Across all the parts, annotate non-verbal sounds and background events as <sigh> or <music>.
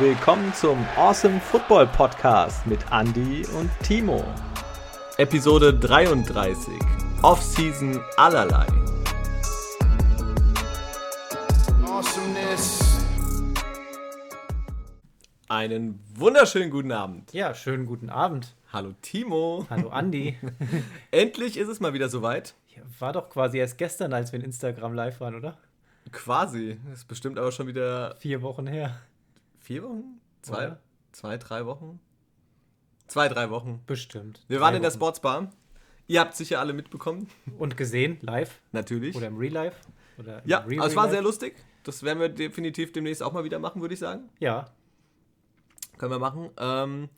willkommen zum Awesome Football Podcast mit Andy und Timo. Episode 33. Offseason allerlei. Awesomeness. Einen wunderschönen guten Abend. Ja, schönen guten Abend. Hallo Timo. Hallo Andy. <laughs> Endlich ist es mal wieder soweit. Ja, war doch quasi erst gestern, als wir in Instagram live waren, oder? Quasi. Das ist bestimmt aber schon wieder. Vier Wochen her. Vier Wochen? Zwei? Oder? Zwei, drei Wochen? Zwei, drei Wochen. Bestimmt. Wir waren in der Sportsbar. Ihr habt sicher alle mitbekommen. Und gesehen, live. Natürlich. Oder im Real Life. Oder ja, also es war sehr lustig. Das werden wir definitiv demnächst auch mal wieder machen, würde ich sagen. Ja. Können wir machen. Ähm,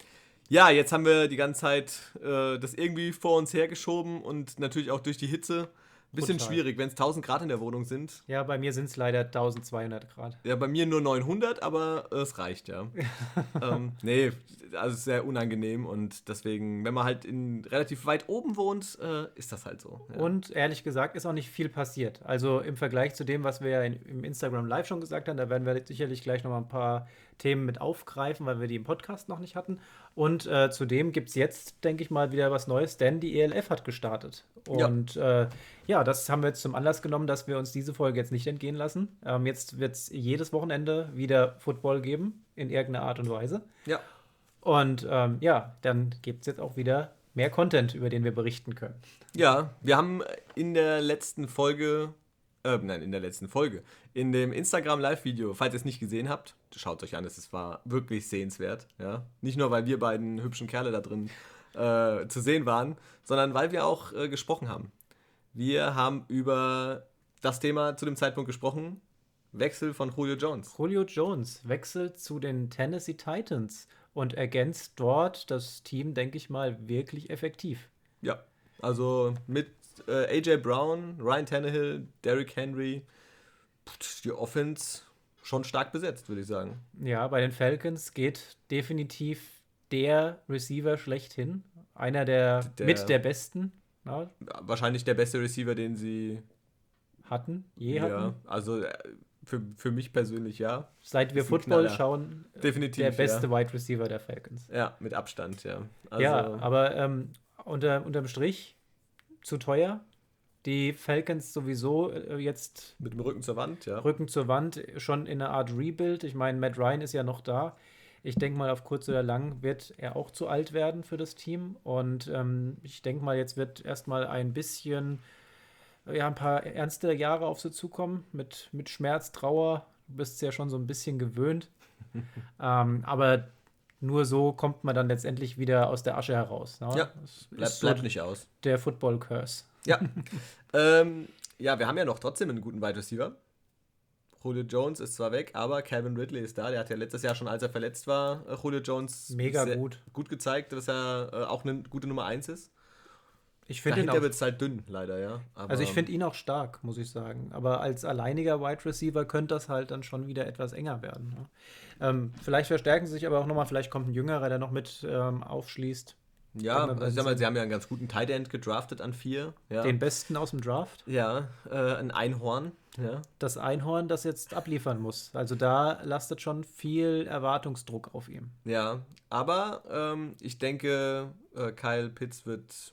ja, jetzt haben wir die ganze Zeit äh, das irgendwie vor uns hergeschoben und natürlich auch durch die Hitze. Bisschen Total. schwierig, wenn es 1000 Grad in der Wohnung sind. Ja, bei mir sind es leider 1200 Grad. Ja, bei mir nur 900, aber äh, es reicht ja. <laughs> ähm, nee, also sehr unangenehm und deswegen, wenn man halt in relativ weit oben wohnt, äh, ist das halt so. Ja. Und ehrlich gesagt ist auch nicht viel passiert. Also im Vergleich zu dem, was wir in, im Instagram Live schon gesagt haben, da werden wir sicherlich gleich nochmal ein paar Themen mit aufgreifen, weil wir die im Podcast noch nicht hatten. Und äh, zudem gibt es jetzt, denke ich mal, wieder was Neues, denn die ELF hat gestartet. Und ja. Äh, ja, das haben wir jetzt zum Anlass genommen, dass wir uns diese Folge jetzt nicht entgehen lassen. Ähm, jetzt wird es jedes Wochenende wieder Football geben, in irgendeiner Art und Weise. Ja. Und ähm, ja, dann gibt es jetzt auch wieder mehr Content, über den wir berichten können. Ja, wir haben in der letzten Folge, äh, nein, in der letzten Folge, in dem Instagram Live-Video, falls ihr es nicht gesehen habt, schaut euch an, es war wirklich sehenswert. Ja? Nicht nur, weil wir beiden hübschen Kerle da drin äh, zu sehen waren, sondern weil wir auch äh, gesprochen haben. Wir haben über das Thema zu dem Zeitpunkt gesprochen. Wechsel von Julio Jones. Julio Jones wechselt zu den Tennessee Titans und ergänzt dort das Team, denke ich mal, wirklich effektiv. Ja, also mit äh, AJ Brown, Ryan Tannehill, Derrick Henry, die Offense schon stark besetzt, würde ich sagen. Ja, bei den Falcons geht definitiv der Receiver schlechthin. Einer der, der mit der besten. Ja. Wahrscheinlich der beste Receiver, den sie hatten, je hatten. Ja, also äh, für, für mich persönlich ja. Seit wir Football schauen, definitiv der beste ja. Wide Receiver der Falcons. Ja, mit Abstand, ja. Also, ja, aber ähm, unter, unterm Strich zu teuer. Die Falcons sowieso äh, jetzt. Mit dem Rücken zur Wand, ja. Rücken zur Wand, schon in einer Art Rebuild. Ich meine, Matt Ryan ist ja noch da. Ich denke mal, auf kurz oder lang wird er auch zu alt werden für das Team. Und ähm, ich denke mal, jetzt wird erstmal ein bisschen, ja, ein paar ernste Jahre auf sie zukommen mit, mit Schmerz, Trauer. Du bist ja schon so ein bisschen gewöhnt. <laughs> ähm, aber nur so kommt man dann letztendlich wieder aus der Asche heraus. Ne? Ja, bleibt, so bleibt nicht aus. Der Football Curse. Ja. <laughs> ähm, ja, wir haben ja noch trotzdem einen guten Wide Receiver. Julio Jones ist zwar weg, aber Calvin Ridley ist da. Der hat ja letztes Jahr schon, als er verletzt war, äh, Julio Jones mega gut. gut gezeigt, dass er äh, auch eine gute Nummer 1 ist. Ich finde ihn auch. wird es halt dünn, leider, ja. Aber also ich finde ihn auch stark, muss ich sagen. Aber als alleiniger Wide Receiver könnte das halt dann schon wieder etwas enger werden. Ne? Ähm, vielleicht verstärken sie sich aber auch nochmal, vielleicht kommt ein Jüngerer, der noch mit ähm, aufschließt. Ja, also ich sag mal, sie haben ja einen ganz guten Tight End gedraftet an vier. Ja. Den besten aus dem Draft. Ja, äh, ein Einhorn. Ja. Das Einhorn, das jetzt abliefern muss. Also da lastet schon viel Erwartungsdruck auf ihm. Ja, aber ähm, ich denke, äh, Kyle Pitts wird,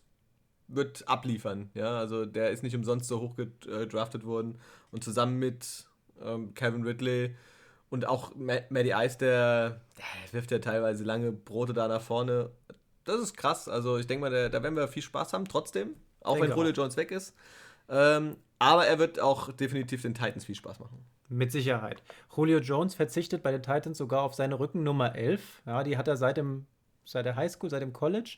wird abliefern. Ja, also der ist nicht umsonst so hoch gedraftet worden. Und zusammen mit ähm, Kevin Ridley und auch Maddie Ice, der, der wirft ja teilweise lange Brote da nach vorne das ist krass. Also ich denke mal, da, da werden wir viel Spaß haben, trotzdem. Auch denke wenn Julio Jones weg ist. Ähm, aber er wird auch definitiv den Titans viel Spaß machen. Mit Sicherheit. Julio Jones verzichtet bei den Titans sogar auf seine Rückennummer 11. Ja, die hat er seit, dem, seit der Highschool, seit dem College.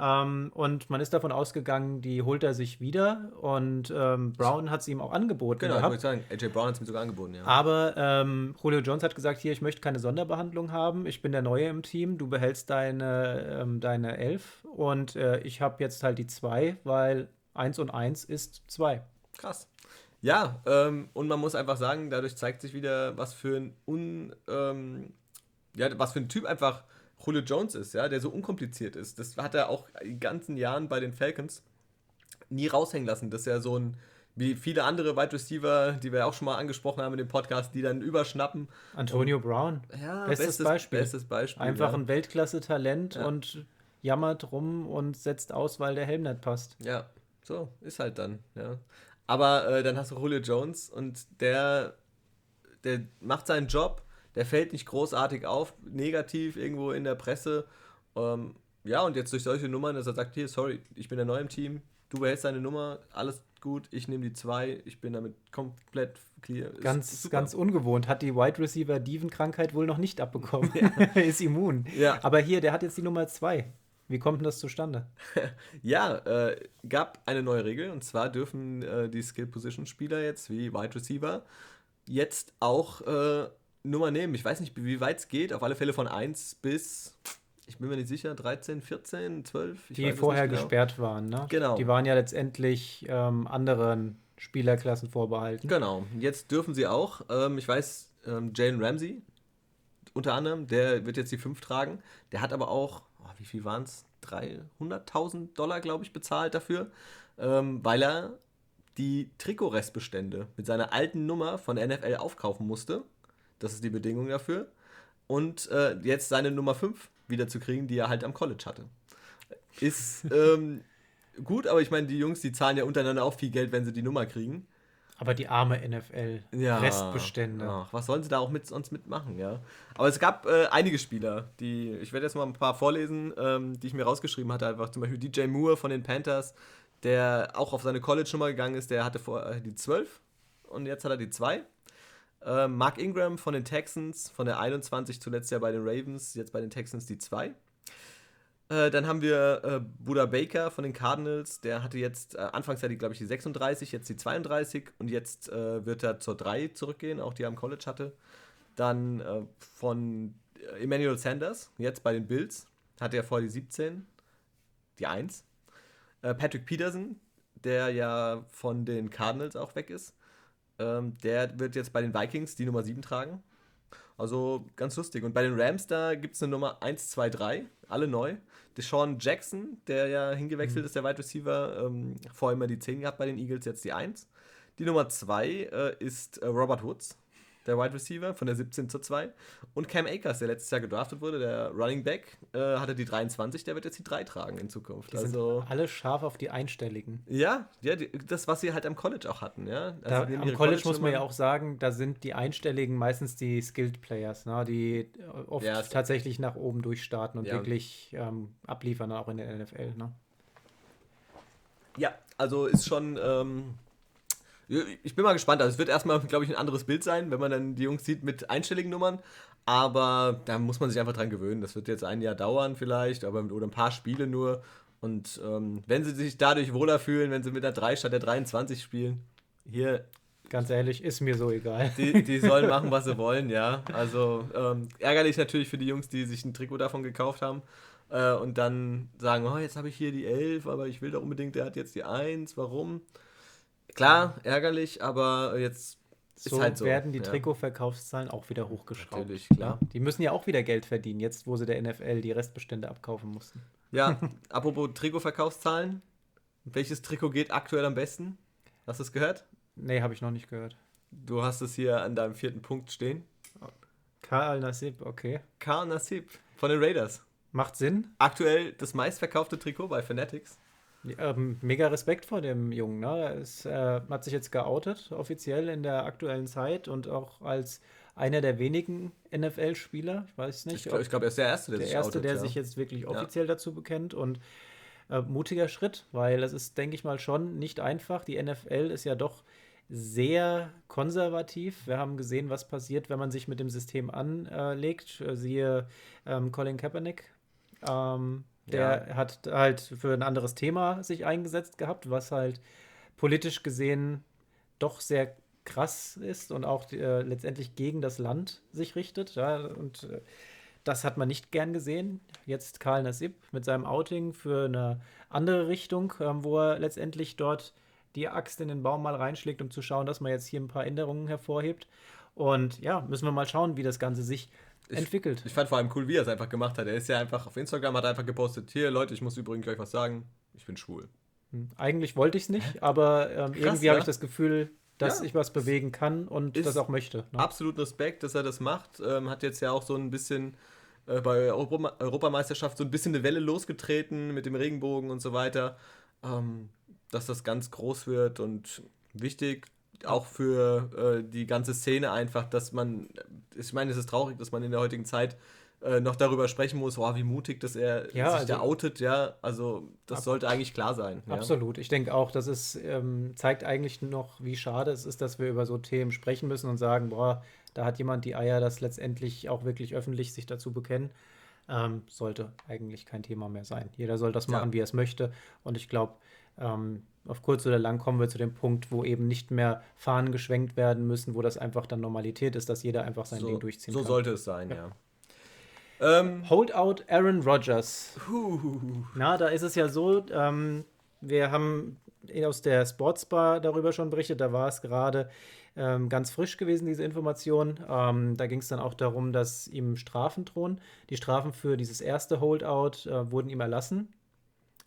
Ähm, und man ist davon ausgegangen, die holt er sich wieder. Und ähm, Brown hat es ihm auch angeboten. Genau, gehabt. ich würde sagen, AJ Brown hat es ihm sogar angeboten, ja. Aber ähm, Julio Jones hat gesagt: Hier, ich möchte keine Sonderbehandlung haben. Ich bin der Neue im Team. Du behältst deine, ähm, deine Elf. Und äh, ich habe jetzt halt die zwei, weil 1 und 1 ist 2. Krass. Ja, ähm, und man muss einfach sagen, dadurch zeigt sich wieder, was für ein un, ähm, ja, was für ein Typ einfach Julio Jones ist, ja, der so unkompliziert ist. Das hat er auch die ganzen Jahren bei den Falcons nie raushängen lassen, dass er so ein wie viele andere Wide Receiver, die wir auch schon mal angesprochen haben in dem Podcast, die dann überschnappen. Antonio Brown. Ja, bestes, bestes Beispiel. bestes Beispiel, Einfach ja. ein Weltklasse-Talent Ja. und jammert rum und setzt aus, weil der Helm nicht passt. Ja, so, ist halt dann, ja. Aber äh, dann hast du Julio Jones und der, der macht seinen Job, der fällt nicht großartig auf, negativ irgendwo in der Presse. Ähm, ja, und jetzt durch solche Nummern, dass er sagt, hier, sorry, ich bin der neue im Team, du behältst deine Nummer, alles gut, ich nehme die zwei, ich bin damit komplett clear. Ganz, super. ganz ungewohnt. Hat die Wide Receiver Dieven-Krankheit wohl noch nicht abbekommen. <laughs> ist immun. Ja. Aber hier, der hat jetzt die Nummer zwei. Wie kommt denn das zustande? <laughs> Ja, äh, gab eine neue Regel und zwar dürfen äh, die Skill-Position-Spieler jetzt wie Wide Receiver jetzt auch äh, Nummer nehmen. Ich weiß nicht, wie weit es geht, auf alle Fälle von 1 bis, ich bin mir nicht sicher, 13, 14, 12. Ich Die vorher genau. gesperrt waren, ne? Genau. Die waren ja letztendlich ähm, anderen Spielerklassen vorbehalten. Genau, jetzt dürfen sie auch. Ähm, ich weiß, ähm, Jalen Ramsey unter anderem, der wird jetzt die 5 tragen. Der hat aber auch, oh, wie viel waren es? 300.000 Dollar, glaube ich, bezahlt dafür, ähm, weil er die Trikotrestbestände mit seiner alten Nummer von der NFL aufkaufen musste. Das ist die Bedingung dafür. Und äh, jetzt seine Nummer 5 wieder zu kriegen, die er halt am College hatte. Ist <laughs> ähm, gut, aber ich meine, die Jungs, die zahlen ja untereinander auch viel Geld, wenn sie die Nummer kriegen. Aber die arme NFL. Ja. Restbestände. Ach, was sollen sie da auch mit uns mitmachen, ja? Aber es gab äh, einige Spieler, die, ich werde jetzt mal ein paar vorlesen, ähm, die ich mir rausgeschrieben hatte. Einfach zum Beispiel DJ Moore von den Panthers, der auch auf seine College-Nummer gegangen ist, der hatte vorher äh, die 12 und jetzt hat er die 2. Äh, Mark Ingram von den Texans, von der 21 zuletzt ja bei den Ravens, jetzt bei den Texans die 2. Äh, dann haben wir äh, Buda Baker von den Cardinals, der hatte jetzt äh, anfangs die, glaube ich, die 36, jetzt die 32 und jetzt äh, wird er zur 3 zurückgehen, auch die er am College hatte. Dann äh, von Emmanuel Sanders, jetzt bei den Bills, hatte er vorher die 17, die 1. Äh, Patrick Peterson, der ja von den Cardinals auch weg ist, ähm, der wird jetzt bei den Vikings die Nummer 7 tragen. Also ganz lustig. Und bei den Rams, da gibt es eine Nummer 1, 2, 3, alle neu. Deshaun Jackson, der ja hingewechselt ist, der Wide Receiver, ähm, vorher immer die 10 gehabt bei den Eagles, jetzt die 1. Die Nummer 2 äh, ist äh, Robert Woods, der Wide Receiver, von der 17 zur 2. Und Cam Akers, der letztes Jahr gedraftet wurde, der Running Back, äh, hatte die 23, der wird jetzt die 3 tragen in Zukunft. Die sind also, alle scharf auf die Einstelligen. ja, ja die, das, was sie halt am College auch hatten. Ja? Also Da, am ihre College muss man ja auch sagen, da sind die Einstelligen meistens die Skilled Players, ne, die äh, oft Ja, tatsächlich nach oben durchstarten und Ja. wirklich ähm, abliefern, auch in der NFL. Ne? Ja, also ist schon. Ähm, ich bin mal gespannt. Also es wird erstmal, glaube ich, ein anderes Bild sein, wenn man dann die Jungs sieht mit einstelligen Nummern. Aber da muss man sich einfach dran gewöhnen. Das wird jetzt ein Jahr dauern vielleicht, aber oder ein paar Spiele nur. Und ähm, wenn sie sich dadurch wohler fühlen, wenn sie mit der 3 statt der 23 spielen, hier, Ganz ehrlich, ist mir so egal. die, die sollen <laughs> machen, was sie wollen, ja. Also ähm, ärgerlich natürlich für die Jungs, die sich ein Trikot davon gekauft haben äh, und dann sagen, oh, jetzt habe ich hier die 11, aber ich will doch unbedingt, der hat jetzt die 1, warum? Klar, ärgerlich, aber jetzt ist So, halt so. werden die ja. Trikotverkaufszahlen auch wieder hochgeschraubt. Natürlich, klar. Die müssen ja auch wieder Geld verdienen, jetzt wo sie der NFL die Restbestände abkaufen mussten. Ja, <laughs> apropos Trikotverkaufszahlen. Welches Trikot geht aktuell am besten? Hast du es gehört? Nee, habe ich noch nicht gehört. Du hast es hier an deinem vierten Punkt stehen. Karl Nassib, okay. Karl Nassib von den Raiders. Macht Sinn. Aktuell das meistverkaufte Trikot bei Fanatics. Ähm, mega Respekt vor dem Jungen. Ne? Er ist, äh, hat sich jetzt geoutet, offiziell in der aktuellen Zeit und auch als einer der wenigen NFL-Spieler. Ich weiß nicht, Ich glaube, glaub, er ist der Erste, der, der sich Erste, outet, der ja. sich jetzt wirklich offiziell dazu bekennt und äh, mutiger Schritt, weil es ist, denke ich mal, schon nicht einfach. Die NFL ist ja doch sehr konservativ. Wir haben gesehen, was passiert, wenn man sich mit dem System anlegt. Äh, Siehe ähm, Colin Kaepernick. Ähm, der hat halt für ein anderes Thema sich eingesetzt gehabt, was halt politisch gesehen doch sehr krass ist und auch äh, letztendlich gegen das Land sich richtet. Ja, und äh, das hat man nicht gern gesehen. Jetzt Karl Nassib mit seinem Outing für eine andere Richtung, ähm, wo er letztendlich dort die Axt in den Baum mal reinschlägt, um zu schauen, dass man jetzt hier ein paar Änderungen hervorhebt. Und ja, müssen wir mal schauen, wie das Ganze sich entwickelt. Ich fand vor allem cool, wie er es einfach gemacht hat. Er ist ja einfach auf Instagram, hat einfach gepostet, hier Leute, ich muss übrigens gleich was sagen, ich bin schwul. Hm. Eigentlich wollte ich es nicht, <laughs> aber ähm, Krass, irgendwie ja? habe ich das Gefühl, dass ja. ich was bewegen kann und das auch möchte. Ne? Absolut Respekt, dass er das macht. Ähm, hat jetzt ja auch so ein bisschen äh, bei Europa Europameisterschaft so ein bisschen eine Welle losgetreten mit dem Regenbogen und so weiter. Ähm, dass das ganz groß wird und wichtig, auch für äh, die ganze Szene einfach, dass man, ich meine, es ist traurig, dass man in der heutigen Zeit äh, noch darüber sprechen muss, oh, wie mutig, dass er ja, sich also, da outet, ja, also das sollte eigentlich klar sein. Ja? Absolut, ich denke auch, das ist, ähm, zeigt eigentlich noch, wie schade es ist, dass wir über so Themen sprechen müssen und sagen, boah, da hat jemand die Eier, das letztendlich auch wirklich öffentlich sich dazu bekennen. Ähm, sollte eigentlich kein Thema mehr sein. Jeder soll das machen, ja. wie er es möchte. Und ich glaube, ähm, auf kurz oder lang kommen wir zu dem Punkt, wo eben nicht mehr Fahnen geschwenkt werden müssen, wo das einfach dann Normalität ist, dass jeder einfach sein so, Ding durchziehen so kann. So sollte es sein, ja. ja. Ähm, Holdout Aaron Rodgers. Na, da ist es ja so, ähm, wir haben aus der Sportsbar darüber schon berichtet, da war es gerade ähm, ganz frisch gewesen, diese Information. Ähm, da ging es dann auch darum, dass ihm Strafen drohen. Die Strafen für dieses erste Holdout äh, wurden ihm erlassen.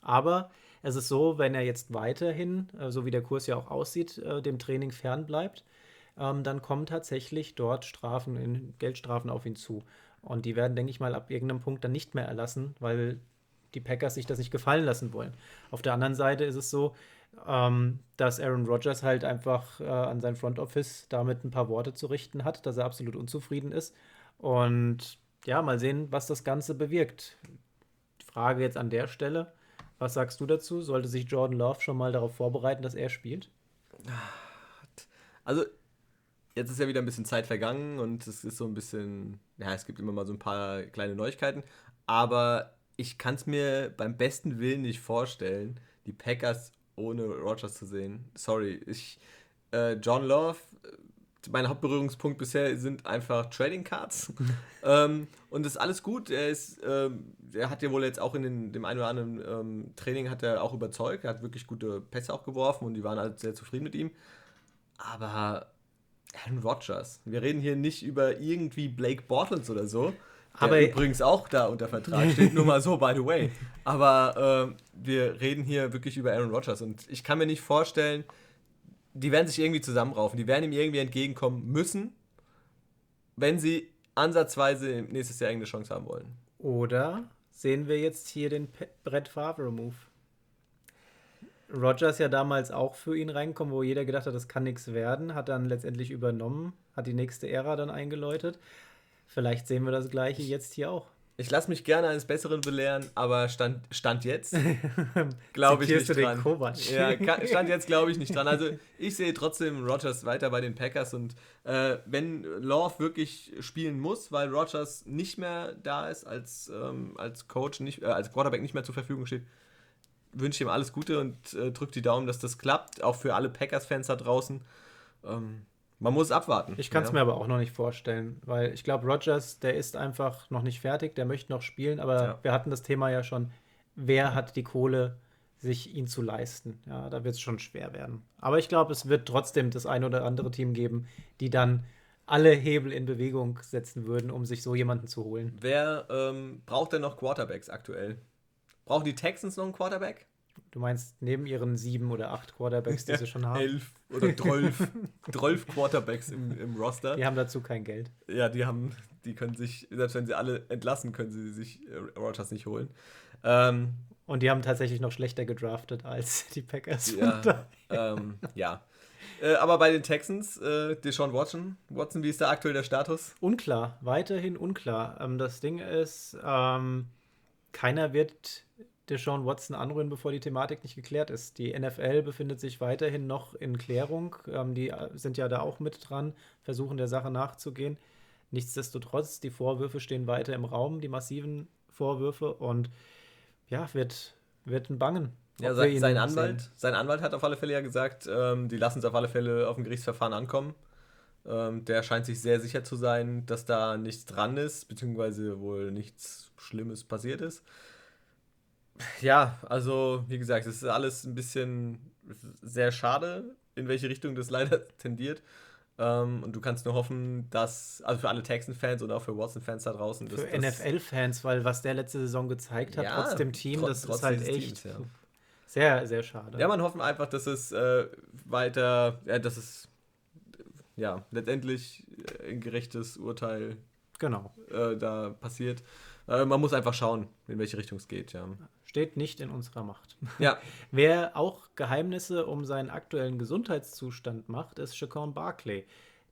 Aber es ist so, wenn er jetzt weiterhin, äh, so wie der Kurs ja auch aussieht, äh, dem Training fernbleibt, ähm, dann kommen tatsächlich dort Strafen, Geldstrafen auf ihn zu. Und die werden, denke ich mal, ab irgendeinem Punkt dann nicht mehr erlassen, weil die Packers sich das nicht gefallen lassen wollen. Auf der anderen Seite ist es so, ähm, dass Aaron Rodgers halt einfach äh, an sein Front Office damit ein paar Worte zu richten hat, dass er absolut unzufrieden ist. Und ja, mal sehen, was das Ganze bewirkt. Frage jetzt an der Stelle: Was sagst du dazu? Sollte sich Jordan Love schon mal darauf vorbereiten, dass er spielt? Also, jetzt ist ja wieder ein bisschen Zeit vergangen und es ist so ein bisschen, ja, es gibt immer mal so ein paar kleine Neuigkeiten, aber ich kann es mir beim besten Willen nicht vorstellen, die Packers ohne Rogers zu sehen. Sorry, ich, äh, John Love, mein Hauptberührungspunkt bisher sind einfach Trading Cards. <laughs> ähm, und das ist alles gut. Er ist, ähm, er hat ja wohl jetzt auch in den, dem einen oder anderen ähm, Training hat er auch überzeugt. Er hat wirklich gute Pässe auch geworfen und die waren alle sehr zufrieden mit ihm. Aber Aaron Rodgers. Wir reden hier nicht über irgendwie Blake Bortles oder so. Der aber übrigens auch da unter Vertrag steht, nur mal so, by the way. <laughs> Aber äh, wir reden hier wirklich über Aaron Rodgers und ich kann mir nicht vorstellen, die werden sich irgendwie zusammenraufen, die werden ihm irgendwie entgegenkommen müssen, wenn sie ansatzweise nächstes Jahr irgendeine Chance haben wollen. Oder sehen wir jetzt hier den Brett Favre-Move? Rogers ja damals auch für ihn reinkommen, wo jeder gedacht hat, das kann nichts werden, hat dann letztendlich übernommen, hat die nächste Ära dann eingeläutet. Vielleicht sehen wir das gleiche jetzt hier auch. Ich lasse mich gerne eines Besseren belehren, aber Stand, Stand jetzt <laughs> glaube ich nicht dran. Ja, Stand jetzt glaube ich nicht dran. Also ich sehe trotzdem Rogers weiter bei den Packers und äh, wenn Love wirklich spielen muss, weil Rogers nicht mehr da ist als, ähm, als Coach, nicht, äh, als Quarterback nicht mehr zur Verfügung steht, wünsche ich ihm alles Gute und äh, drücke die Daumen, dass das klappt, auch für alle Packers-Fans da draußen. Ähm, man muss abwarten. Ich kann es ja. mir aber auch noch nicht vorstellen, weil ich glaube, Rogers, der ist einfach noch nicht fertig, der möchte noch spielen, aber ja. wir hatten das Thema ja schon, wer hat die Kohle, sich ihn zu leisten. Ja, da wird es schon schwer werden. Aber ich glaube, es wird trotzdem das ein oder andere Team geben, die dann alle Hebel in Bewegung setzen würden, um sich so jemanden zu holen. Wer ähm, braucht denn noch Quarterbacks aktuell? Brauchen die Texans noch einen Quarterback? Du meinst neben ihren sieben oder acht Quarterbacks, die sie schon haben? Elf oder zwölf, zwölf Quarterbacks im, im Roster. Die haben dazu kein Geld. Ja, die haben, die können sich, selbst wenn sie alle entlassen, können sie sich äh, Rogers nicht holen. Ähm, Und die haben tatsächlich noch schlechter gedraftet als <laughs> die Packers. Ja. Ähm, ja. Äh, aber bei den Texans, äh, Deshaun Watson, Watson, wie ist da aktuell der Status? Unklar, weiterhin unklar. Ähm, das Ding ist, ähm, keiner wird Deshaun Watson anrühren, bevor die Thematik nicht geklärt ist. Die NFL befindet sich weiterhin noch in Klärung. Ähm, die äh, sind ja da auch mit dran, versuchen der Sache nachzugehen. Nichtsdestotrotz, die Vorwürfe stehen weiter im Raum, die massiven Vorwürfe. Und ja, wird, wird ein Bangen. Ja, sein, sein Anwalt, sein Anwalt hat auf alle Fälle ja gesagt, ähm, die lassen es auf alle Fälle auf ein Gerichtsverfahren ankommen. Ähm, der scheint sich sehr sicher zu sein, dass da nichts dran ist, beziehungsweise wohl nichts Schlimmes passiert ist. Ja, also wie gesagt, es ist alles ein bisschen sehr schade, in welche Richtung das <laughs> leider tendiert. Ähm, und du kannst nur hoffen, dass, also für alle Texan-Fans und auch für Watson-Fans da draußen. Für NFL-Fans, weil was der letzte Saison gezeigt hat, ja, trotz dem Team, trotz, das trotz ist halt echt. Teams, ja. Sehr, sehr schade. Ja, man hofft einfach, dass es äh, weiter, ja, dass es ja letztendlich ein gerechtes Urteil genau. äh, da passiert. Äh, man muss einfach schauen, in welche Richtung es geht, ja. Steht nicht in unserer Macht. Ja. <laughs> Wer auch Geheimnisse um seinen aktuellen Gesundheitszustand macht, ist Chacon Barclay.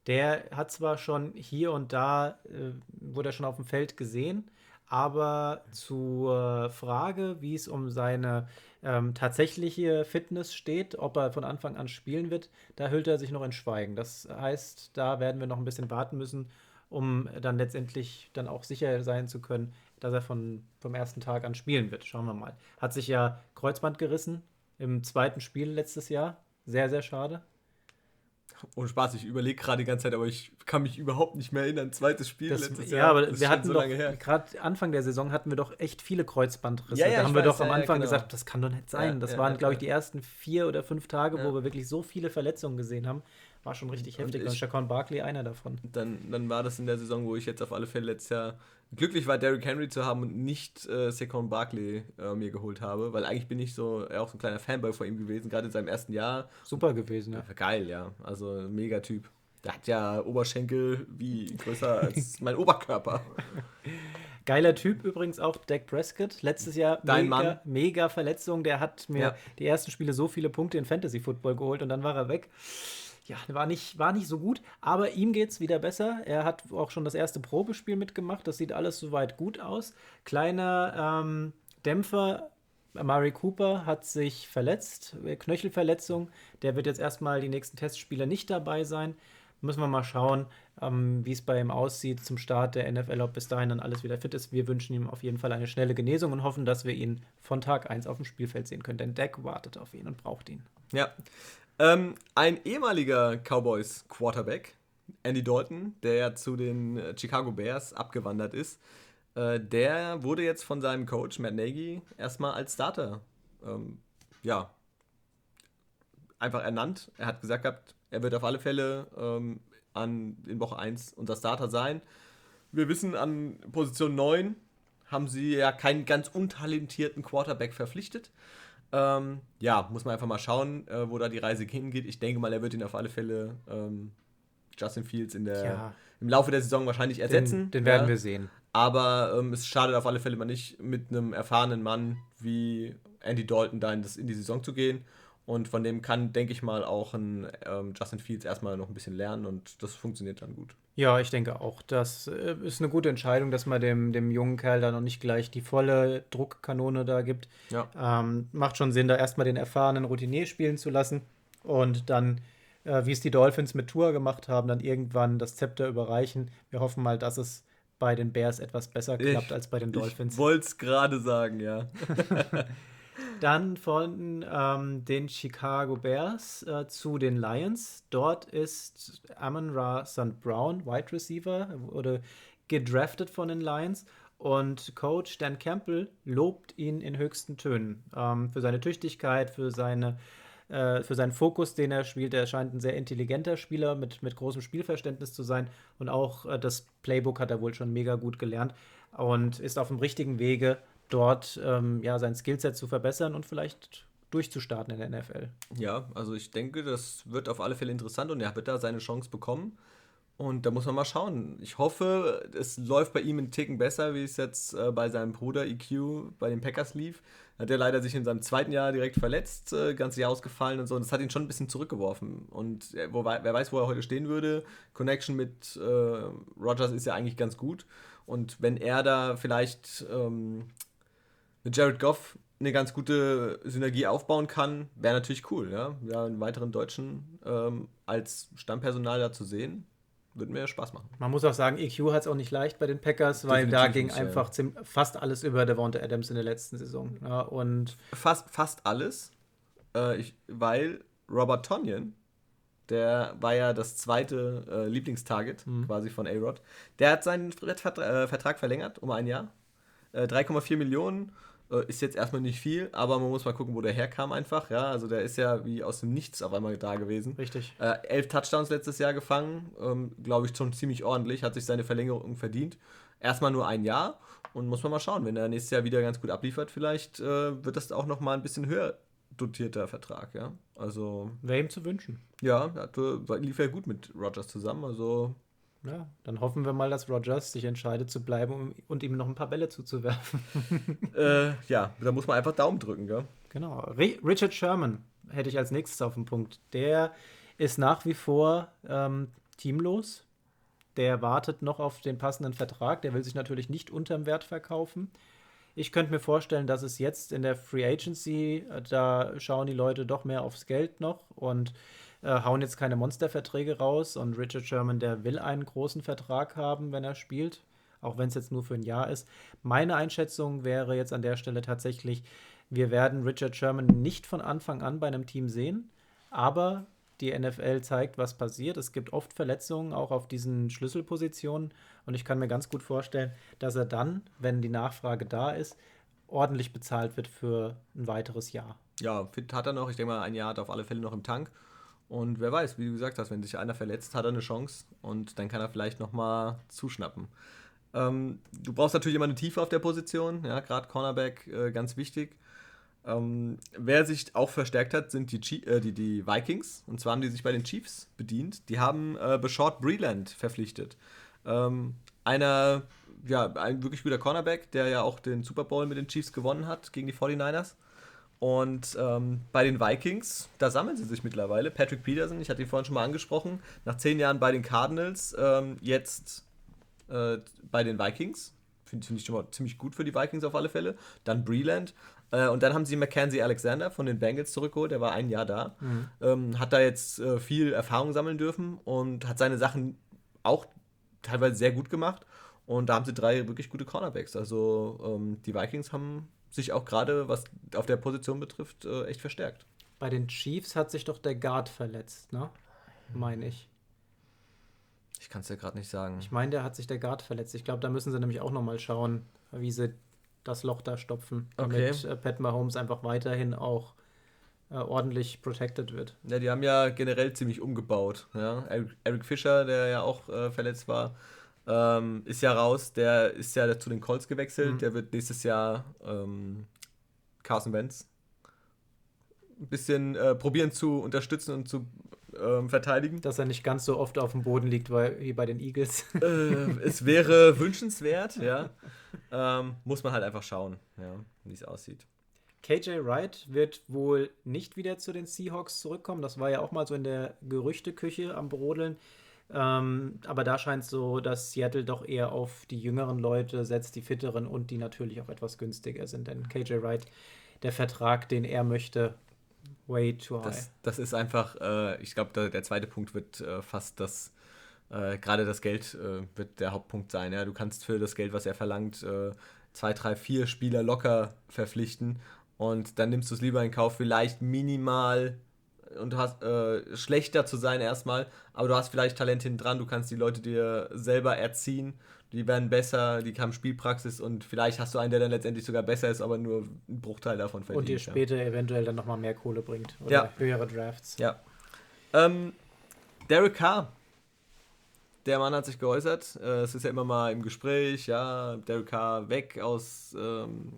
Der hat zwar schon hier und da, äh, wurde er schon auf dem Feld gesehen, aber zur Frage, wie es um seine ähm, tatsächliche Fitness steht, ob er von Anfang an spielen wird, da hüllt er sich noch in Schweigen. Das heißt, da werden wir noch ein bisschen warten müssen, um dann letztendlich dann auch sicher sein zu können, dass er von, vom ersten Tag an spielen wird. Schauen wir mal. Hat sich ja Kreuzband gerissen im zweiten Spiel letztes Jahr. Sehr, sehr schade. Ohne Spaß, ich überlege gerade die ganze Zeit, aber ich kann mich überhaupt nicht mehr erinnern. Zweites Spiel das, letztes ja, Jahr. aber wir hatten so doch, gerade Anfang der Saison hatten wir doch echt viele Kreuzbandrisse. Ja, ja, da haben wir weiß, doch am ja, Anfang genau. gesagt, das kann doch nicht sein. Ja, das ja, waren, ja, glaube ich, ja. die ersten vier oder fünf Tage, Ja. wo wir wirklich so viele Verletzungen gesehen haben. War schon richtig Und heftig. Und Chacon Barkley einer davon. Dann, dann war das in der Saison, wo ich jetzt auf alle Fälle letztes Jahr glücklich war, Derrick Henry zu haben und nicht äh, Saquon Barkley äh, mir geholt habe, weil eigentlich bin ich so äh, auch so ein kleiner Fanboy von ihm gewesen, gerade in seinem ersten Jahr. Super gewesen, ja. Ja, geil, ja. Also ein Megatyp. Der hat ja Oberschenkel wie größer als <laughs> mein Oberkörper. Geiler Typ übrigens auch, Dak Prescott. Letztes Jahr Dein mega, Mann. mega Verletzung. Der hat mir Ja. die ersten Spiele so viele Punkte in Fantasy Football geholt und dann war er weg. Ja, war nicht, war nicht so gut, aber ihm geht es wieder besser. Er hat auch schon das erste Probespiel mitgemacht. Das sieht alles soweit gut aus. Kleiner ähm, Dämpfer. Amari Cooper hat sich verletzt, äh, Knöchelverletzung. Der wird jetzt erstmal die nächsten Testspiele nicht dabei sein. Müssen wir mal schauen, ähm, wie es bei ihm aussieht zum Start der NFL, ob bis dahin dann alles wieder fit ist. Wir wünschen ihm auf jeden Fall eine schnelle Genesung und hoffen, dass wir ihn von Tag 1 auf dem Spielfeld sehen können. Denn Dak wartet auf ihn und braucht ihn. Ja. Ähm, ein ehemaliger Cowboys Quarterback, Andy Dalton, der zu den äh, Chicago Bears abgewandert ist, äh, der wurde jetzt von seinem Coach Matt Nagy erstmal als Starter ähm, ja, einfach ernannt. Er hat gesagt gehabt, er wird auf alle Fälle ähm, an, in Woche 1 unser Starter sein. Wir wissen, an Position 9 haben sie ja keinen ganz untalentierten Quarterback verpflichtet. Ähm, ja, muss man einfach mal schauen, äh, wo da die Reise hingeht. Ich denke mal, er wird ihn auf alle Fälle ähm, Justin Fields in der, Ja. im Laufe der Saison wahrscheinlich ersetzen. Den, den werden ja. wir sehen. Aber ähm, es schadet auf alle Fälle mal nicht, mit einem erfahrenen Mann wie Andy Dalton da in, das, in die Saison zu gehen. Und von dem kann, denke ich mal, auch ein ähm, Justin Fields erstmal noch ein bisschen lernen und das funktioniert dann gut. Ja, ich denke auch. Das äh, ist eine gute Entscheidung, dass man dem, dem jungen Kerl da noch nicht gleich die volle Druckkanone da gibt. Ja. Ähm, macht schon Sinn, da erstmal den erfahrenen Routinier spielen zu lassen und dann, äh, wie es die Dolphins mit Tour gemacht haben, dann irgendwann das Zepter überreichen. Wir hoffen mal, dass es bei den Bears etwas besser klappt Ich- als bei den Dolphins. Ich wollte es gerade sagen, ja. <laughs> Dann von ähm, den Chicago Bears äh, zu den Lions. Dort ist Amon Ra St. Brown, Wide Receiver, wurde gedraftet von den Lions. Und Coach Dan Campbell lobt ihn in höchsten Tönen ähm, für seine Tüchtigkeit, für, seine, äh, für seinen Fokus, den er spielt. Er scheint ein sehr intelligenter Spieler mit, mit großem Spielverständnis zu sein. Und auch äh, das Playbook hat er wohl schon mega gut gelernt und ist auf dem richtigen Wege, dort ähm, ja, sein Skillset zu verbessern und vielleicht durchzustarten in der NFL. Ja, also ich denke, das wird auf alle Fälle interessant und er wird da seine Chance bekommen. Und da muss man mal schauen. Ich hoffe, es läuft bei ihm einen Ticken besser, wie es jetzt äh, bei seinem Bruder EQ bei den Packers lief. Hat er leider sich in seinem zweiten Jahr direkt verletzt, äh, ganze Jahr ausgefallen und so. Und das hat ihn schon ein bisschen zurückgeworfen. Und äh, wo, wer weiß, wo er heute stehen würde. Connection mit äh, Rogers ist ja eigentlich ganz gut. Und wenn er da vielleicht ähm, mit Jared Goff eine ganz gute Synergie aufbauen kann, wäre natürlich cool, ja. Ja, einen weiteren Deutschen ähm, als Stammpersonal da zu sehen, würde mir Spaß machen. Man muss auch sagen, EQ hat es auch nicht leicht bei den Packers, weil da Definitiv ging nicht, ja. einfach ziem- fast alles über Devonta Adams in der letzten Saison. Ja, und Fast, fast alles, äh, ich, weil Robert Tonyan, der war ja das zweite äh, Lieblingstarget quasi von A-Rod, der hat seinen Vert- äh, Vertrag verlängert um ein Jahr. Äh, 3,4 Millionen ist jetzt erstmal nicht viel, aber man muss mal gucken, wo der herkam einfach. Ja, also der ist ja wie aus dem Nichts auf einmal da gewesen. richtig. Äh, elf Touchdowns letztes Jahr gefangen, ähm, glaube ich schon ziemlich ordentlich, hat sich seine Verlängerung verdient. Erstmal nur ein Jahr und muss man mal schauen, wenn er nächstes Jahr wieder ganz gut abliefert, vielleicht äh, wird das auch noch mal ein bisschen höher dotierter Vertrag, ja. Also. Wäre ihm zu wünschen. Ja, lief ja gut mit Rogers zusammen, also. Ja, dann hoffen wir mal, dass Rogers sich entscheidet zu bleiben und ihm noch ein paar Bälle zuzuwerfen. <laughs> äh, ja, da muss man einfach Daumen drücken, gell? Genau. Richard Sherman hätte ich als nächstes auf dem Punkt. Der ist nach wie vor ähm, teamlos. Der wartet noch auf den passenden Vertrag. Der will sich natürlich nicht unterm Wert verkaufen. Ich könnte mir vorstellen, dass es jetzt in der Free Agency, äh, da schauen die Leute doch mehr aufs Geld noch und äh, hauen jetzt keine Monsterverträge raus. Und Richard Sherman, der will einen großen Vertrag haben, wenn er spielt, auch wenn es jetzt nur für ein Jahr ist. Meine Einschätzung wäre jetzt an der Stelle tatsächlich, wir werden Richard Sherman nicht von Anfang an bei einem Team sehen, aber die NFL zeigt, was passiert. Es gibt oft Verletzungen, auch auf diesen Schlüsselpositionen. Und ich kann mir ganz gut vorstellen, dass er dann, wenn die Nachfrage da ist, ordentlich bezahlt wird für ein weiteres Jahr. Ja, fit hat er noch. Ich denke mal, ein Jahr hat er auf alle Fälle noch im Tank. Und wer weiß, wie du gesagt hast, wenn sich einer verletzt, hat er eine Chance und dann kann er vielleicht nochmal zuschnappen. Ähm, du brauchst natürlich immer eine Tiefe auf der Position, ja, gerade Cornerback äh, ganz wichtig. Ähm, wer sich auch verstärkt hat, sind die, äh, die, die, Vikings. Und zwar haben die sich bei den Chiefs bedient. Die haben äh, Beshort Breland verpflichtet. Ähm, einer, ja, ein wirklich guter Cornerback, der ja auch den Super Bowl mit den Chiefs gewonnen hat gegen die 49ers. Und ähm, bei den Vikings, da sammeln sie sich mittlerweile. Patrick Peterson, ich hatte ihn vorhin schon mal angesprochen, nach zehn Jahren bei den Cardinals, ähm, jetzt äh, bei den Vikings. Finde find ich schon mal ziemlich gut für die Vikings auf alle Fälle. Dann Breland. Äh, und dann haben sie Mackenzie Alexander von den Bengals zurückgeholt, der war ein Jahr da. Mhm. Ähm, hat da jetzt äh, viel Erfahrung sammeln dürfen und hat seine Sachen auch teilweise sehr gut gemacht. Und da haben sie drei wirklich gute Cornerbacks. Also ähm, die Vikings haben sich auch gerade, was auf der Position betrifft, äh, echt verstärkt. Bei den Chiefs hat sich doch der Guard verletzt, ne? Meine ich. Ich kann es ja gerade nicht sagen. Ich meine, der hat sich der Guard verletzt. Ich glaube, da müssen sie nämlich auch nochmal schauen, wie sie das Loch da stopfen, damit okay. äh, Pat Mahomes einfach weiterhin auch äh, ordentlich protected wird. Ja, die haben ja generell ziemlich umgebaut. Ja? Eric, Eric Fischer, der ja auch äh, verletzt war, ähm, ist ja raus. Der ist ja zu den Colts gewechselt. Mhm. Der wird nächstes Jahr ähm, Carson Wentz ein bisschen äh, probieren zu unterstützen und zu ähm, verteidigen. Dass er nicht ganz so oft auf dem Boden liegt wie bei den Eagles. Äh, es wäre <laughs> wünschenswert, ja. Ähm, muss man halt einfach schauen, ja, wie es aussieht. KJ Wright wird wohl nicht wieder zu den Seahawks zurückkommen. Das war ja auch mal so in der Gerüchteküche am Brodeln. Ähm, aber da scheint es so, dass Seattle doch eher auf die jüngeren Leute setzt, die fitteren und die natürlich auch etwas günstiger sind. Denn KJ Wright, der Vertrag, den er möchte, way too high. Das, das ist einfach, äh, ich glaube, der zweite Punkt wird äh, fast das, äh, gerade das Geld äh, wird der Hauptpunkt sein. Ja? Du kannst für das Geld, was er verlangt, äh, zwei, drei, vier Spieler locker verpflichten und dann nimmst du es lieber in Kauf, vielleicht minimal und hast äh, schlechter zu sein erstmal, aber du hast vielleicht Talent hinten dran, du kannst die Leute dir selber erziehen, die werden besser, die haben Spielpraxis und vielleicht hast du einen, der dann letztendlich sogar besser ist, aber nur einen Bruchteil davon verdient. Und dir später ja. eventuell dann nochmal mehr Kohle bringt oder ja. höhere Drafts. Ja. Ähm, Derek Carr, der Mann hat sich geäußert, äh, es ist ja immer mal im Gespräch, ja, Derek Carr weg aus ähm,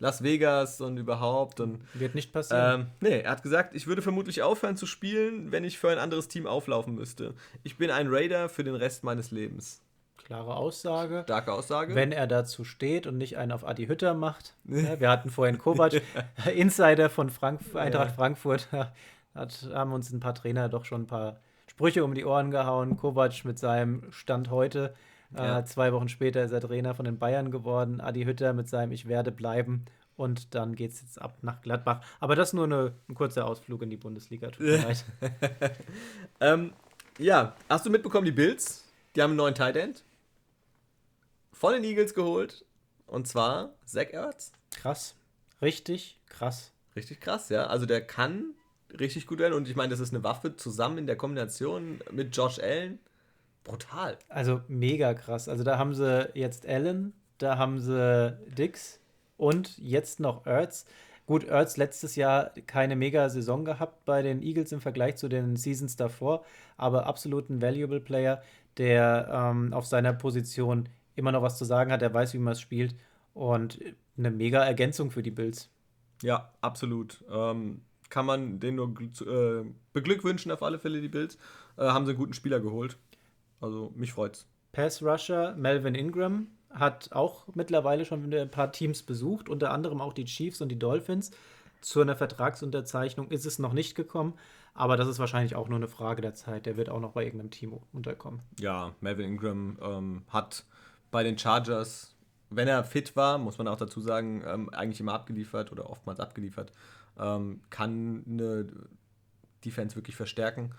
Las Vegas und überhaupt. Und, Wird nicht passieren. Ähm, nee, er hat gesagt, ich würde vermutlich aufhören zu spielen, wenn ich für ein anderes Team auflaufen müsste. Ich bin ein Raider für den Rest meines Lebens. Klare Aussage. Starke Aussage. Wenn er dazu steht und nicht einen auf Adi Hütter macht. <laughs> ja, wir hatten vorhin Kovac, <laughs> Insider von Frank Eintracht ja. Frankfurt, <laughs> hat, haben uns ein paar Trainer doch schon ein paar Sprüche um die Ohren gehauen. Kovac mit seinem Stand heute ja. Äh, zwei Wochen später ist er Trainer von den Bayern geworden. Adi Hütter mit seinem Ich werde bleiben. Und dann geht es jetzt ab nach Gladbach. Aber das ist nur eine, ein kurzer Ausflug in die Bundesliga. Tut mir <laughs> leid. ähm, ja, hast du mitbekommen, die Bills? Die haben einen neuen Tight End von den Eagles geholt. Und zwar Zach Ertz. Krass. Richtig krass. Richtig krass, ja. Also der kann richtig gut werden. Und ich meine, das ist eine Waffe zusammen in der Kombination mit Josh Allen brutal. Also mega krass. Also da haben sie jetzt Allen, da haben sie Dix und jetzt noch Ertz. Gut, Ertz letztes Jahr keine mega Saison gehabt bei den Eagles im Vergleich zu den Seasons davor, aber absolut ein valuable Player, der ähm, auf seiner Position immer noch was zu sagen hat, er weiß, wie man es spielt und eine mega Ergänzung für die Bills. Ja, absolut. Ähm, kann man den nur äh, beglückwünschen auf alle Fälle, die Bills. Äh, haben sie einen guten Spieler geholt. Also mich freut's. Pass Rusher Melvin Ingram hat auch mittlerweile schon ein paar Teams besucht, unter anderem auch die Chiefs und die Dolphins. Zu einer Vertragsunterzeichnung ist es noch nicht gekommen, aber das ist wahrscheinlich auch nur eine Frage der Zeit. Der wird auch noch bei irgendeinem Team unterkommen. Ja, Melvin Ingram ähm, hat bei den Chargers, wenn er fit war, muss man auch dazu sagen, ähm, eigentlich immer abgeliefert oder oftmals abgeliefert. Ähm, kann eine Defense wirklich verstärken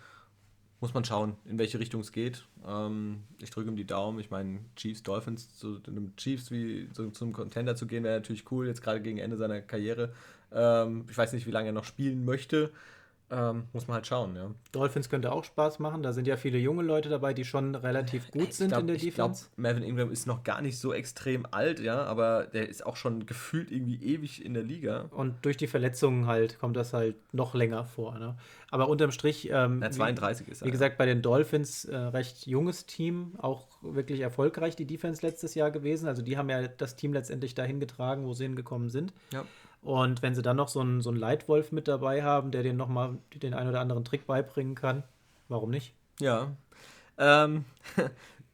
muss man schauen, in welche Richtung es geht. Ähm, ich drücke ihm die Daumen. Ich meine, Chiefs, Dolphins, zu einem Chiefs wie so, zum Contender zu gehen, wäre natürlich cool, jetzt gerade gegen Ende seiner Karriere. Ähm, ich weiß nicht, wie lange er noch spielen möchte. Ähm, muss man halt schauen, ja. Dolphins könnte auch Spaß machen. Da sind ja viele junge Leute dabei, die schon relativ gut sind glaub, in der ich Defense. Ich glaube, Melvin Ingram ist noch gar nicht so extrem alt, ja, aber der ist auch schon gefühlt irgendwie ewig in der Liga. Und durch die Verletzungen halt kommt das halt noch länger vor. Ne? Aber unterm Strich. Ähm, ja, 32 wie, ist er. Wie gesagt, bei den Dolphins äh, recht junges Team, auch wirklich erfolgreich die Defense letztes Jahr gewesen. Also die haben ja das Team letztendlich dahin getragen, wo sie hingekommen sind. Ja. Und wenn sie dann noch so einen, so einen Leitwolf mit dabei haben, der denen nochmal den einen oder anderen Trick beibringen kann, warum nicht? Ja. Ähm, <laughs>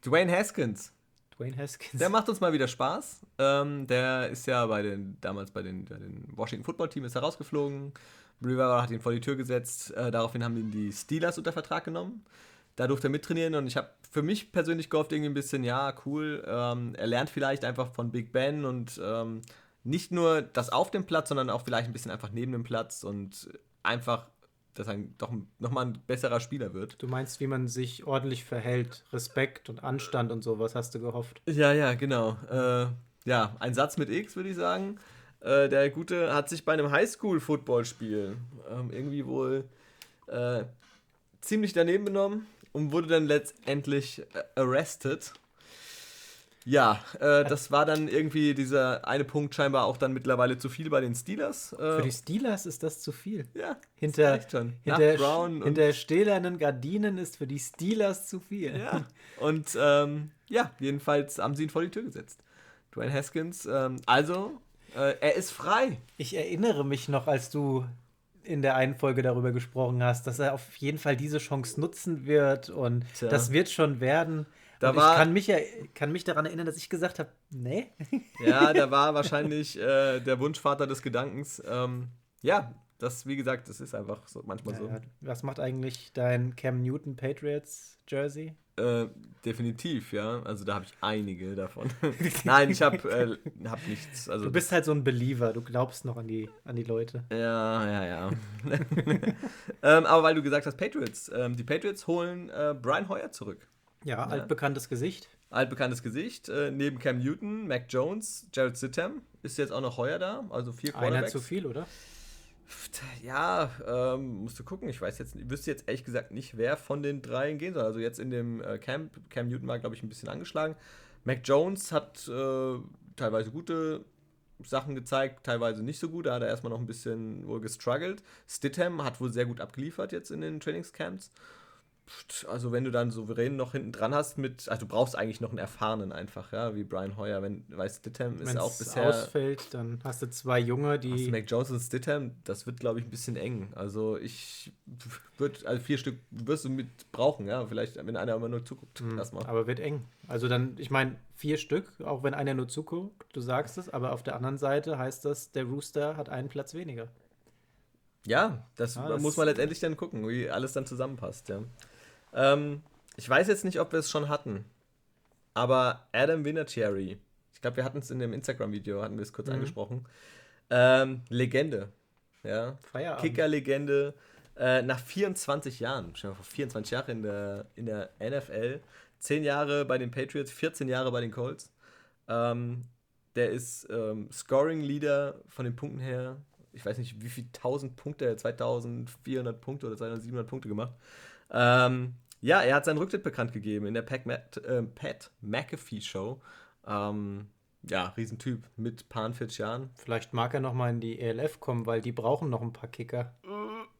Dwayne Haskins. Dwayne Haskins. Der macht uns mal wieder Spaß. Ähm, der ist ja bei den, damals bei den, bei den Washington Football Team ist herausgeflogen. Rivera hat ihn vor die Tür gesetzt. Äh, daraufhin haben ihn die Steelers unter Vertrag genommen. Da durfte er mittrainieren und ich habe für mich persönlich gehofft, irgendwie ein bisschen, ja, cool. Ähm, er lernt vielleicht einfach von Big Ben und ähm, nicht nur das auf dem Platz, sondern auch vielleicht ein bisschen einfach neben dem Platz und einfach, dass er doch nochmal ein besserer Spieler wird. Du meinst, wie man sich ordentlich verhält, Respekt und Anstand und sowas hast du gehofft? Ja, ja, genau. Äh, ja, ein Satz mit X, würde ich sagen. Äh, der Gute hat sich bei einem Highschool-Football-Spiel ähm, irgendwie wohl äh, ziemlich daneben benommen und wurde dann letztendlich äh, arrested ja, äh, das war dann irgendwie dieser eine Punkt scheinbar auch dann mittlerweile zu viel bei den Steelers. Äh, Für die Steelers ist das zu viel. Ja, hinter, schon. Hinter, Brown hinter stählernen Gardinen ist für die Steelers zu viel. Ja, und ähm, ja, jedenfalls haben sie ihn vor die Tür gesetzt. Dwayne Haskins, ähm, also, äh, er ist frei. Ich erinnere mich noch, als du in der einen Folge darüber gesprochen hast, dass er auf jeden Fall diese Chance nutzen wird und Tja. das wird schon werden. Da war, ich kann mich, ja, kann mich daran erinnern, dass ich gesagt habe, nee. <laughs> Ja, da <laughs> war wahrscheinlich äh, der Wunschvater des Gedankens. Ähm, ja, das, wie gesagt, das ist einfach so, manchmal ja, so. Ja. Was macht eigentlich dein Cam Newton Patriots Jersey? Äh, definitiv, ja. Also da habe ich einige davon. <laughs> Nein, ich habe äh, hab nichts. Also du bist halt so ein Believer, du glaubst noch an die, an die Leute. Ja, ja, ja. ähm, aber weil du gesagt hast, Patriots. Ähm, die Patriots holen äh, Brian Hoyer zurück. Ja, altbekanntes Gesicht. Altbekanntes Gesicht. Äh, neben Cam Newton, Mac Jones, Jared Sittem ist jetzt auch noch heuer da. Also vier Quarterbacks. Einer zu viel, oder? Ja, ähm, musst du gucken. Ich weiß jetzt, ich wüsste jetzt ehrlich gesagt nicht, wer von den dreien gehen soll. Also jetzt in dem äh, Camp, Cam Newton war, glaube ich, ein bisschen angeschlagen. Mac Jones hat äh, teilweise gute Sachen gezeigt, teilweise nicht so gut. Da hat er erstmal noch ein bisschen wohl gestruggelt. Stidham hat wohl sehr gut abgeliefert jetzt in den Trainingscamps also wenn du dann souverän noch hinten dran hast mit, also du brauchst eigentlich noch einen erfahrenen einfach, ja, wie Brian Hoyer, wenn, weil Stidham ist auch bisher ausfällt, dann hast du zwei Junge, die du Mac Jones und Stidham, das wird glaube ich ein bisschen eng. Also ich würde also vier Stück wirst du mit brauchen, ja, vielleicht wenn einer immer nur zuguckt mhm, erstmal. Aber wird eng. Also dann, ich meine vier Stück, auch wenn einer nur zuguckt, du sagst es, aber auf der anderen Seite heißt das, der Rooster hat einen Platz weniger. Ja, das, ah, das muss man letztendlich dann gucken, wie alles dann zusammenpasst, ja. Ähm, ich weiß jetzt nicht, ob wir es schon hatten, aber Adam Vinatieri, ich glaube, wir hatten es in dem Instagram-Video, hatten wir es kurz mhm. angesprochen. Ähm, Legende. Ja. Kicker-Legende. Äh, nach 24 Jahren, schon vor 24 Jahren in der, in der NFL, 10 Jahre bei den Patriots, 14 Jahre bei den Colts. Ähm, der ist ähm, Scoring-Leader von den Punkten her. Ich weiß nicht, wie viele 1000 Punkte, 2400 Punkte oder 2700 Punkte gemacht. Ähm, ja, er hat seinen Rücktritt bekannt gegeben in der Pat, äh, Pat McAfee Show. Ähm, ja, Riesentyp mit paar 40 Jahren. Vielleicht mag er noch mal in die ELF kommen, weil die brauchen noch ein paar Kicker.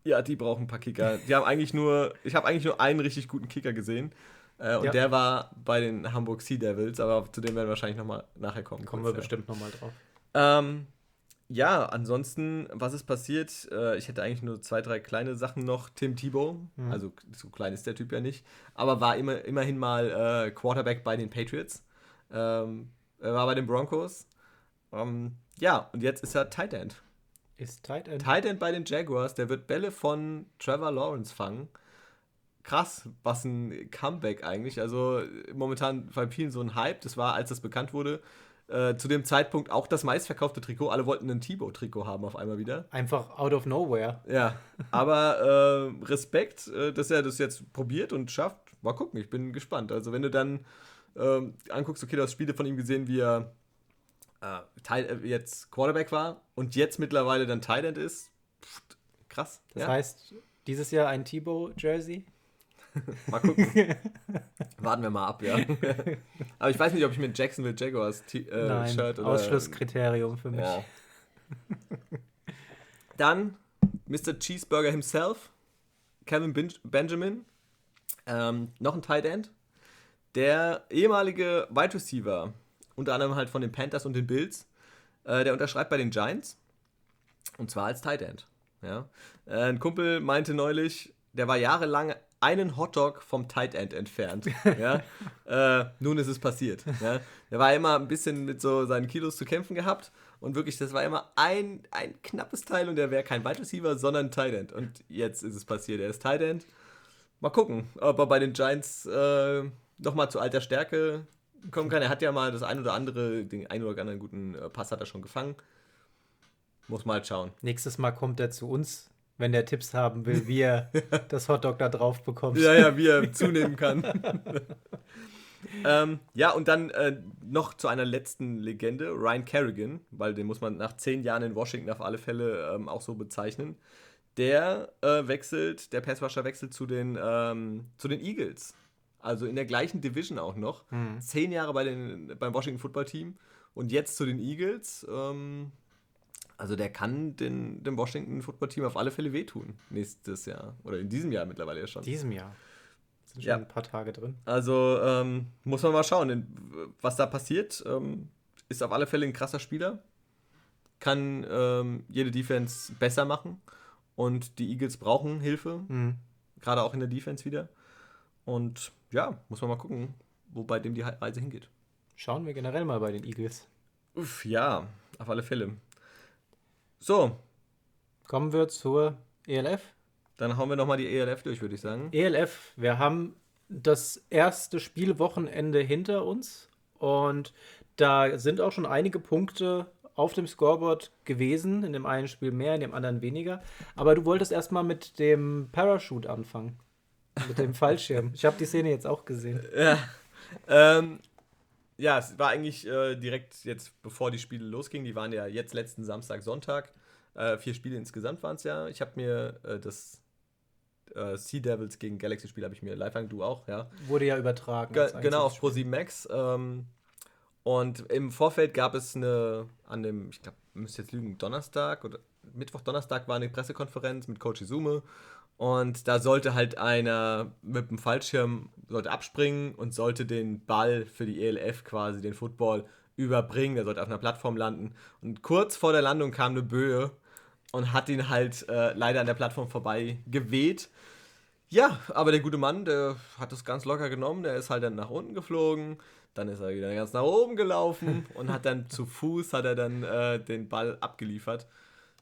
Ja, die brauchen ein paar Kicker. Die haben eigentlich nur, ich habe eigentlich nur einen richtig guten Kicker gesehen. Äh, und ja. der war bei den Hamburg Sea Devils, aber zu dem werden wir wahrscheinlich noch mal nachher kommen. Kommen kurz, wir ja. bestimmt noch mal drauf. Ähm, ja, ansonsten, was ist passiert? Äh, ich hätte eigentlich nur zwei, drei kleine Sachen noch. Tim Tebow, mhm. also so klein ist der Typ ja nicht, aber war immer, immerhin mal äh, Quarterback bei den Patriots. Ähm, er war bei den Broncos. Ähm, ja, und jetzt ist er Tight End. Ist Tight End? Tight End bei den Jaguars. Der wird Bälle von Trevor Lawrence fangen. Krass, was ein Comeback eigentlich. Also momentan bei vielen so ein Hype. Das war, als das bekannt wurde, äh, zu dem Zeitpunkt auch das meistverkaufte Trikot. Alle wollten ein Thibaut-Trikot haben auf einmal wieder. Einfach out of nowhere. Ja, aber äh, Respekt, äh, dass er das jetzt probiert und schafft. Mal gucken, ich bin gespannt. Also wenn du dann ähm, anguckst, okay, du hast Spiele von ihm gesehen, wie er äh, Teil, äh, jetzt Quarterback war und jetzt mittlerweile dann Thailand ist. Pff, krass. Das ja. heißt, dieses Jahr ein Thibaut-Jersey? <laughs> mal gucken. <laughs> Warten wir mal ab, ja. <laughs> Aber ich weiß nicht, ob ich mit Jacksonville Jaguars äh, Nein, Shirt oder. Ausschlusskriterium für mich. Ja. Dann Mr. Cheeseburger himself, Kevin ben Benjamin, ähm, noch ein Tight End. Der ehemalige Wide Receiver, unter anderem halt von den Panthers und den Bills, äh, der unterschreibt bei den Giants. Und zwar als Tight End. Ja. Äh, ein Kumpel meinte neulich, der war jahrelang einen Hotdog vom Tight End entfernt. <laughs> ja? äh, nun ist es passiert. Ja? Er war immer ein bisschen mit so seinen Kilos zu kämpfen gehabt und wirklich, das war immer ein, ein knappes Teil und er wäre kein Wide Receiver, sondern Tight End. Und jetzt ist es passiert. Er ist Tight End. Mal gucken, ob er bei den Giants äh, nochmal zu alter Stärke kommen kann. Er hat ja mal das ein oder andere, den ein oder anderen guten äh, Pass hat er schon gefangen. Muss mal schauen. Nächstes Mal kommt er zu uns wenn der Tipps haben will, wie er <laughs> das Hotdog da drauf bekommt. Ja, ja, wie er <laughs> zunehmen kann. <laughs> ähm, ja, und dann äh, noch zu einer letzten Legende, Ryan Kerrigan, weil den muss man nach zehn Jahren in Washington auf alle Fälle ähm, auch so bezeichnen. Der äh, wechselt, der Passwasher wechselt zu den, ähm, zu den Eagles. Also in der gleichen Division auch noch. Mhm. Zehn Jahre bei den, beim Washington Football Team und jetzt zu den Eagles. Ähm, also der kann den, dem Washington Football Team auf alle Fälle wehtun nächstes Jahr. Oder in diesem Jahr mittlerweile ja schon. Diesem Jahr. Sind schon ja. ein paar Tage drin. Also ähm, muss man mal schauen, was da passiert. Ähm, ist auf alle Fälle ein krasser Spieler. Kann ähm, jede Defense besser machen. Und die Eagles brauchen Hilfe. Mhm. Gerade auch in der Defense wieder. Und ja, muss man mal gucken, wo bei dem die Reise hingeht. Schauen wir generell mal bei den Eagles. Uff, ja, auf alle Fälle. So. Kommen wir zur ELF. Dann hauen wir nochmal die ELF durch, würde ich sagen. ELF, wir haben das erste Spielwochenende hinter uns und da sind auch schon einige Punkte auf dem Scoreboard gewesen. In dem einen Spiel mehr, in dem anderen weniger. Aber du wolltest erstmal mit dem Parachute anfangen. Mit dem <laughs> Fallschirm. Ich habe die Szene jetzt auch gesehen. Ja. Ähm, ja, es war eigentlich äh, direkt jetzt, bevor die Spiele losgingen. Die waren ja jetzt letzten Samstag, Sonntag. Äh, vier Spiele insgesamt waren es ja. Ich habe mir äh, das äh, Sea Devils gegen Galaxy-Spiel habe ich mir live an, du auch, ja. Wurde ja übertragen. Ge genau, auf Pro Max. Ähm, und im Vorfeld gab es eine, an dem, ich glaube, müsste jetzt lügen, Donnerstag oder Mittwoch, Donnerstag war eine Pressekonferenz mit Coach Izume und da sollte halt einer mit dem Fallschirm sollte abspringen und sollte den Ball für die ELF quasi, den Football, überbringen. Der sollte auf einer Plattform landen. Und kurz vor der Landung kam eine Böe und hat ihn halt äh, leider an der Plattform vorbei geweht. Ja, aber der gute Mann, der hat das ganz locker genommen. Der ist halt dann nach unten geflogen. Dann ist er wieder ganz nach oben gelaufen <laughs> und hat dann zu Fuß hat er dann äh, den Ball abgeliefert.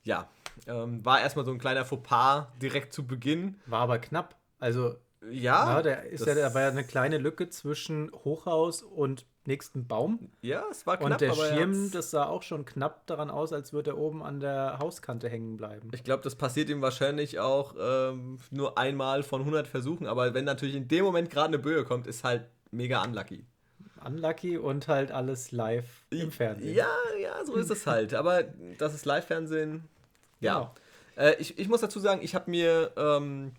Ja, ähm, war erstmal so ein kleiner Fauxpas direkt zu Beginn. War aber knapp. Also, ja. ja der ist ja, da war ja eine kleine Lücke zwischen Hochhaus und nächsten Baum. Ja, es war knapp. Und der Schirm, das sah auch schon knapp daran aus, als würde er oben an der Hauskante hängen bleiben. Ich glaube, das passiert ihm wahrscheinlich auch ähm, nur einmal von 100 Versuchen. Aber wenn natürlich in dem Moment gerade eine Böe kommt, ist halt mega unlucky. Unlucky und halt alles live im Fernsehen. Ja, ja, so ist es halt. Aber das ist Live-Fernsehen ja. Genau. Äh, ich, ich muss dazu sagen, ich habe mir ähm,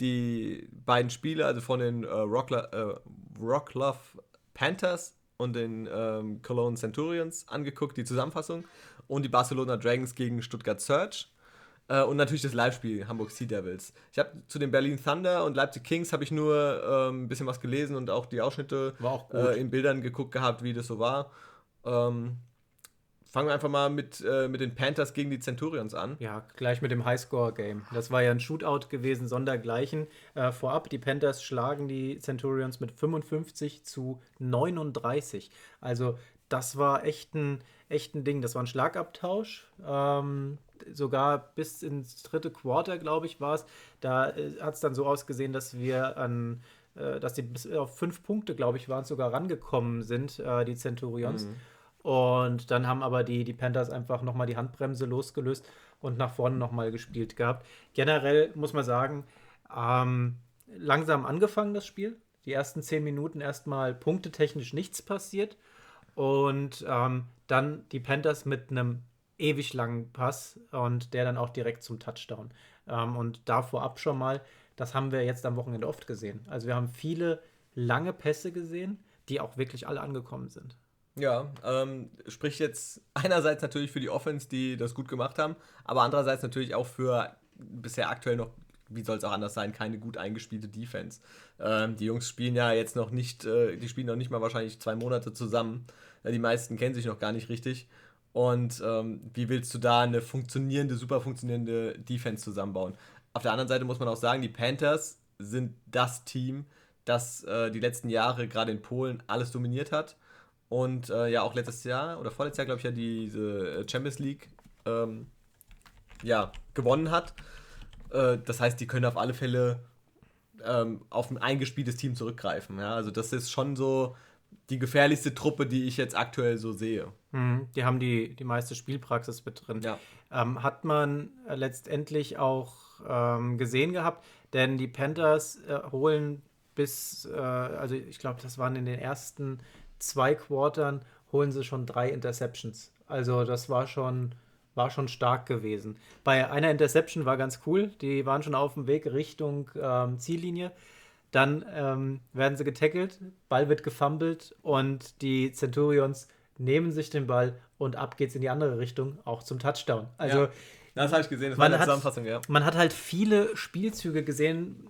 die beiden Spiele, also von den äh, Rockla äh, Rocklove Panthers und den ähm, Cologne Centurions angeguckt, die Zusammenfassung. Und die Barcelona Dragons gegen Stuttgart Surge. Äh, und natürlich das Live-Spiel Hamburg Sea Devils. Ich habe zu den Berlin Thunder und Leipzig Kings habe ich nur ähm, ein bisschen was gelesen und auch die Ausschnitte auch äh, in Bildern geguckt gehabt, wie das so war. Ähm, fangen wir einfach mal mit, äh, mit den Panthers gegen die Centurions an. Ja, gleich mit dem Highscore-Game. Das war ja ein Shootout gewesen, sondergleichen. Äh, vorab, die Panthers schlagen die Centurions mit 55 zu 39. Also das war echt ein, echt ein Ding. Das war ein Schlagabtausch. Ähm, sogar bis ins dritte Quarter, glaube ich, war es. Da äh, hat es dann so ausgesehen, dass wir an äh, dass die bis auf fünf Punkte, glaube ich, waren sogar rangekommen sind, äh, die Centurions. Mhm. Und dann haben aber die, die Panthers einfach nochmal die Handbremse losgelöst und nach vorne nochmal gespielt gehabt. Generell muss man sagen, ähm, langsam angefangen das Spiel. Die ersten zehn Minuten erstmal punktetechnisch nichts passiert. Und ähm, dann die Panthers mit einem ewig langen Pass und der dann auch direkt zum Touchdown. Ähm, und da vorab schon mal, das haben wir jetzt am Wochenende oft gesehen. Also wir haben viele lange Pässe gesehen, die auch wirklich alle angekommen sind. Ja, ähm, spricht jetzt einerseits natürlich für die Offense, die das gut gemacht haben, aber andererseits natürlich auch für bisher aktuell noch, wie soll es auch anders sein, keine gut eingespielte Defense. Ähm, die Jungs spielen ja jetzt noch nicht, äh, die spielen noch nicht mal wahrscheinlich zwei Monate zusammen. Ja, die meisten kennen sich noch gar nicht richtig. Und ähm, wie willst du da eine funktionierende, super funktionierende Defense zusammenbauen? Auf der anderen Seite muss man auch sagen, die Panthers sind das Team, das äh, die letzten Jahre gerade in Polen alles dominiert hat und äh, ja auch letztes Jahr oder vorletztes Jahr, glaube ich, ja diese äh, Champions League ähm, ja, gewonnen hat. Äh, das heißt, die können auf alle Fälle ähm, auf ein eingespieltes Team zurückgreifen. Ja? Also das ist schon so die gefährlichste Truppe, die ich jetzt aktuell so sehe. Mhm, die haben die, die meiste Spielpraxis mit drin. Ja. Ähm, hat man äh, letztendlich auch ähm, gesehen gehabt, denn die Panthers äh, holen bis, äh, also ich glaube, das waren in den ersten zwei Quartern holen sie schon drei Interceptions. Also das war schon, war schon stark gewesen. Bei einer Interception war ganz cool. Die waren schon auf dem Weg Richtung ähm, Ziellinie. Dann ähm, werden sie getackelt, Ball wird gefummelt und die Centurions nehmen sich den Ball und ab geht's in die andere Richtung, auch zum Touchdown. Also ja, das habe ich gesehen, das war eine Zusammenfassung, ja. Man hat halt viele Spielzüge gesehen,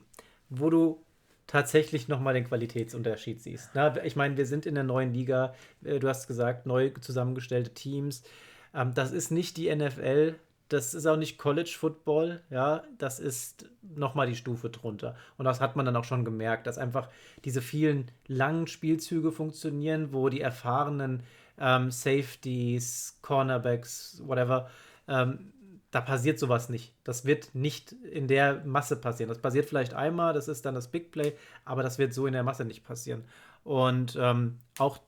wo du tatsächlich nochmal den Qualitätsunterschied siehst. Na, ich meine, wir sind in der neuen Liga, äh, du hast gesagt, neu zusammengestellte Teams. Ähm, das ist nicht die NFL, das ist auch nicht College Football, ja, das ist nochmal die Stufe drunter. Und das hat man dann auch schon gemerkt, dass einfach diese vielen langen Spielzüge funktionieren, wo die erfahrenen ähm, Safeties, Cornerbacks, whatever, ähm, da passiert sowas nicht. Das wird nicht in der Masse passieren. Das passiert vielleicht einmal, das ist dann das Big Play, aber das wird so in der Masse nicht passieren. Und ähm, auch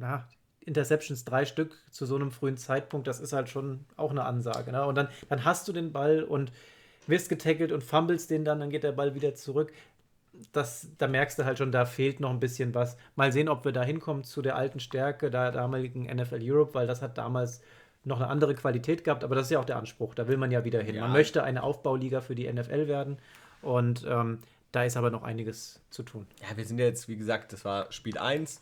ja, Interceptions, drei Stück zu so einem frühen Zeitpunkt, das ist halt schon auch eine Ansage. Ne? Und dann, dann hast du den Ball und wirst getackelt und fummelst den dann, dann geht der Ball wieder zurück. Das, da merkst du halt schon, da fehlt noch ein bisschen was. Mal sehen, ob wir da hinkommen zu der alten Stärke der damaligen NFL Europe, weil das hat damals noch eine andere Qualität gehabt, aber das ist ja auch der Anspruch. Da will man ja wieder hin. Ja. Man möchte eine Aufbauliga für die NFL werden und ähm, da ist aber noch einiges zu tun. Ja, wir sind ja jetzt, wie gesagt, das war Spiel 1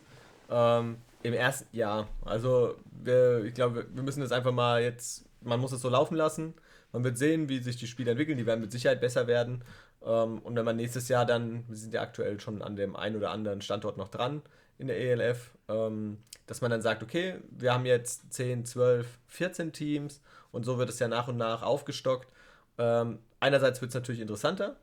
ähm, im ersten Jahr. Also, wir, ich glaube, wir müssen das einfach mal jetzt, man muss es so laufen lassen. Man wird sehen, wie sich die Spiele entwickeln. Die werden mit Sicherheit besser werden. Ähm, und wenn man nächstes Jahr dann, wir sind ja aktuell schon an dem einen oder anderen Standort noch dran in der ELF, ähm, dass man dann sagt, okay, wir haben jetzt 10, 12, 14 Teams und so wird es ja nach und nach aufgestockt. Ähm, einerseits wird es natürlich interessanter,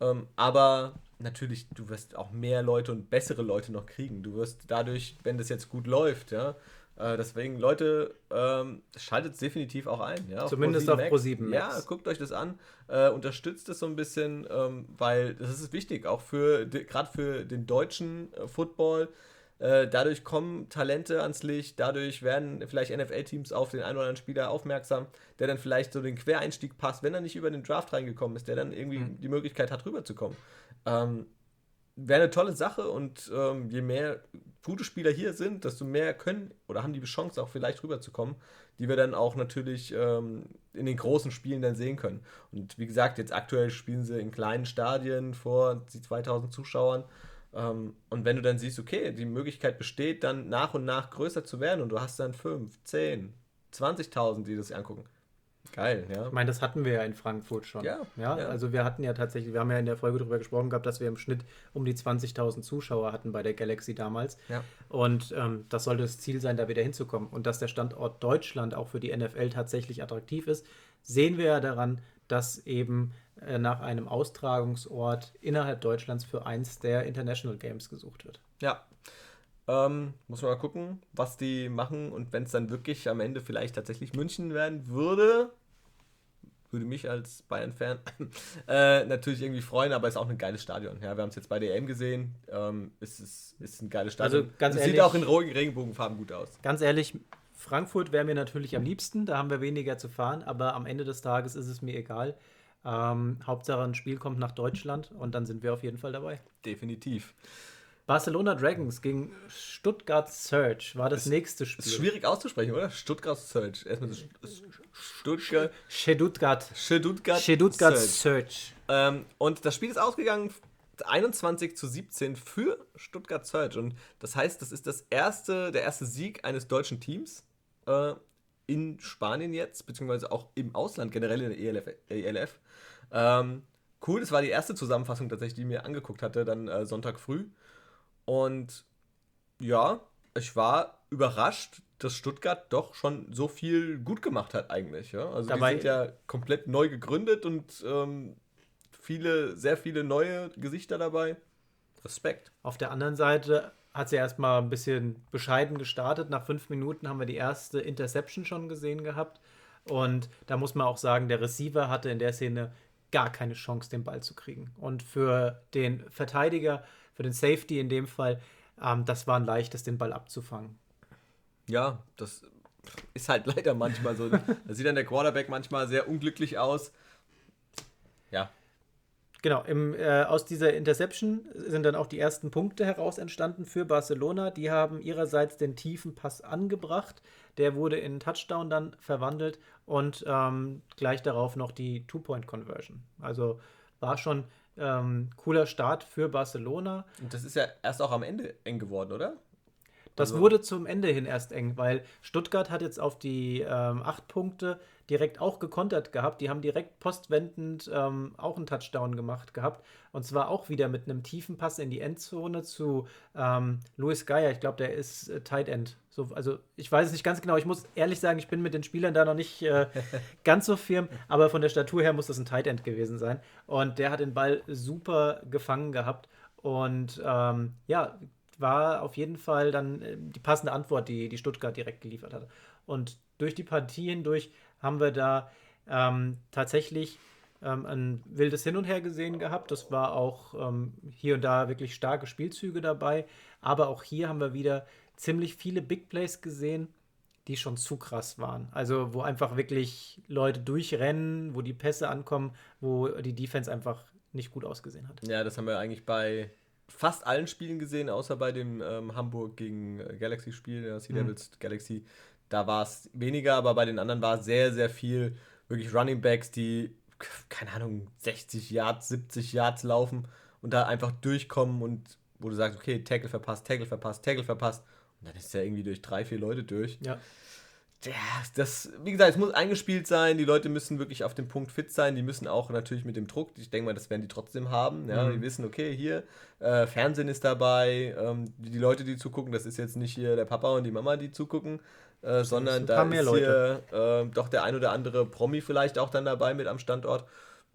ähm, aber natürlich, du wirst auch mehr Leute und bessere Leute noch kriegen. Du wirst dadurch, wenn das jetzt gut läuft, ja, äh, deswegen, Leute, ähm, schaltet es definitiv auch ein. Ja, Zumindest auf Pro7 Max. Ja, guckt euch das an, äh, unterstützt es so ein bisschen, ähm, weil das ist wichtig, auch für gerade für den deutschen äh, Football äh, dadurch kommen Talente ans Licht, dadurch werden vielleicht NFL-Teams auf den einen oder anderen Spieler aufmerksam, der dann vielleicht so den Quereinstieg passt, wenn er nicht über den Draft reingekommen ist, der dann irgendwie mhm. die Möglichkeit hat, rüberzukommen. Ähm, Wäre eine tolle Sache und ähm, je mehr gute Spieler hier sind, desto mehr können oder haben die Chance auch vielleicht rüberzukommen, die wir dann auch natürlich ähm, in den großen Spielen dann sehen können. Und wie gesagt, jetzt aktuell spielen sie in kleinen Stadien vor 2000 Zuschauern und wenn du dann siehst, okay, die Möglichkeit besteht, dann nach und nach größer zu werden und du hast dann 5, 10, 20.000, die das angucken, Geil, ja. Ich meine, das hatten wir ja in Frankfurt schon. Ja, ja, ja. Also wir hatten ja tatsächlich, wir haben ja in der Folge darüber gesprochen gehabt, dass wir im Schnitt um die 20.000 Zuschauer hatten bei der Galaxy damals. Ja. Und ähm, das sollte das Ziel sein, da wieder hinzukommen. Und dass der Standort Deutschland auch für die NFL tatsächlich attraktiv ist, sehen wir ja daran, dass eben nach einem Austragungsort innerhalb Deutschlands für eins der International Games gesucht wird. Ja. Ähm, muss man mal gucken, was die machen und wenn es dann wirklich am Ende vielleicht tatsächlich München werden würde, würde mich als Bayern-Fan <laughs> äh, natürlich irgendwie freuen, aber ist auch ein geiles Stadion. Ja, wir haben es jetzt bei der EM gesehen. Ähm, es ist, ist ein geiles Stadion. Also ganz es ehrlich- sieht auch in Regenbogenfarben gut aus. Ganz ehrlich, Frankfurt wäre mir natürlich am liebsten, da haben wir weniger zu fahren, aber am Ende des Tages ist es mir egal. Ähm, Hauptsache ein Spiel kommt nach Deutschland und dann sind wir auf jeden Fall dabei. Definitiv. Barcelona Dragons gegen Stuttgart Surge war das nächste Ist Spiel. schwierig auszusprechen, oder? Stuttgart Search. Erstmal Stuttgart. Stuttgart. Stuttgart, Stuttgart Surge. Surge. Ähm, und das Spiel ist ausgegangen 21 zu 17 für Stuttgart Surge. Und das heißt, das ist das erste, der erste Sieg eines deutschen Teams äh, in Spanien jetzt, beziehungsweise auch im Ausland generell in der ELF. ELF. Ähm, cool, das war die erste Zusammenfassung tatsächlich, die ich mir angeguckt hatte, dann äh, Sonntag früh. Und ja, ich war überrascht, dass Stuttgart doch schon so viel gut gemacht hat eigentlich. Ja? Also Dabei- die sind ja komplett neu gegründet und ähm, viele, sehr viele neue Gesichter dabei. Respekt. Auf der anderen Seite hat sie erstmal ein bisschen bescheiden gestartet. Nach fünf Minuten haben wir die erste Interception schon gesehen gehabt. Und da muss man auch sagen, der Receiver hatte in der Szene gar keine Chance, den Ball zu kriegen. Und für den Verteidiger, für den Safety in dem Fall, ähm, das war ein leichtes, den Ball abzufangen. Ja, das ist halt <laughs> leider manchmal so. da sieht dann der Quarterback manchmal sehr unglücklich aus. Genau, im, äh, aus dieser Interception sind dann auch die ersten Punkte heraus entstanden für Barcelona. Die haben ihrerseits den tiefen Pass angebracht. Der wurde in Touchdown dann verwandelt und ähm, gleich darauf noch die Two-Point-Conversion. Also war schon ähm, cooler Start für Barcelona. und das ist ja erst auch am Ende eng geworden, oder? Das Also- wurde zum Ende hin erst eng, weil Stuttgart hat jetzt auf die ähm, acht Punkte direkt auch gekontert gehabt. Die haben direkt postwendend ähm, auch einen Touchdown gemacht gehabt. Und zwar auch wieder mit einem tiefen Pass in die Endzone zu ähm, Luis Geier. Ich glaube, der ist äh, Tight End. So, also ich weiß es nicht ganz genau. Ich muss ehrlich sagen, ich bin mit den Spielern da noch nicht äh, <laughs> ganz so firm, aber von der Statur her muss das ein Tight End gewesen sein. Und der hat den Ball super gefangen gehabt. Und ähm, ja, war auf jeden Fall dann äh, die passende Antwort, die, die Stuttgart direkt geliefert hatte. Und durch die Partie hindurch haben wir da ähm, tatsächlich ähm, ein wildes Hin und Her gesehen gehabt. Das war auch ähm, hier und da wirklich starke Spielzüge dabei. Aber auch hier haben wir wieder ziemlich viele Big Plays gesehen, die schon zu krass waren. Also wo einfach wirklich Leute durchrennen, wo die Pässe ankommen, wo die Defense einfach nicht gut ausgesehen hat. Ja, das haben wir eigentlich bei fast allen Spielen gesehen, außer bei dem ähm, Hamburg gegen äh, Galaxy-Spiel, ja, Sea Mhm. Devils Galaxy. Da war es weniger, aber bei den anderen war es sehr, sehr viel wirklich Running Backs, die, keine Ahnung, 60 Yards, 70 Yards laufen und da einfach durchkommen und wo du sagst, okay, Tackle verpasst, Tackle verpasst, Tackle verpasst. Und dann ist er irgendwie durch drei, vier Leute durch. Ja. Ja, das, wie gesagt, es muss eingespielt sein, die Leute müssen wirklich auf dem Punkt fit sein, die müssen auch natürlich mit dem Druck, ich denke mal, das werden die trotzdem haben, ja, Mhm. die wissen, okay, hier, äh, Fernsehen ist dabei, ähm, die, die Leute, die zugucken, das ist jetzt nicht hier der Papa und die Mama, die zugucken, äh, sondern da ist Leute. hier äh, doch der ein oder andere Promi vielleicht auch dann dabei mit am Standort.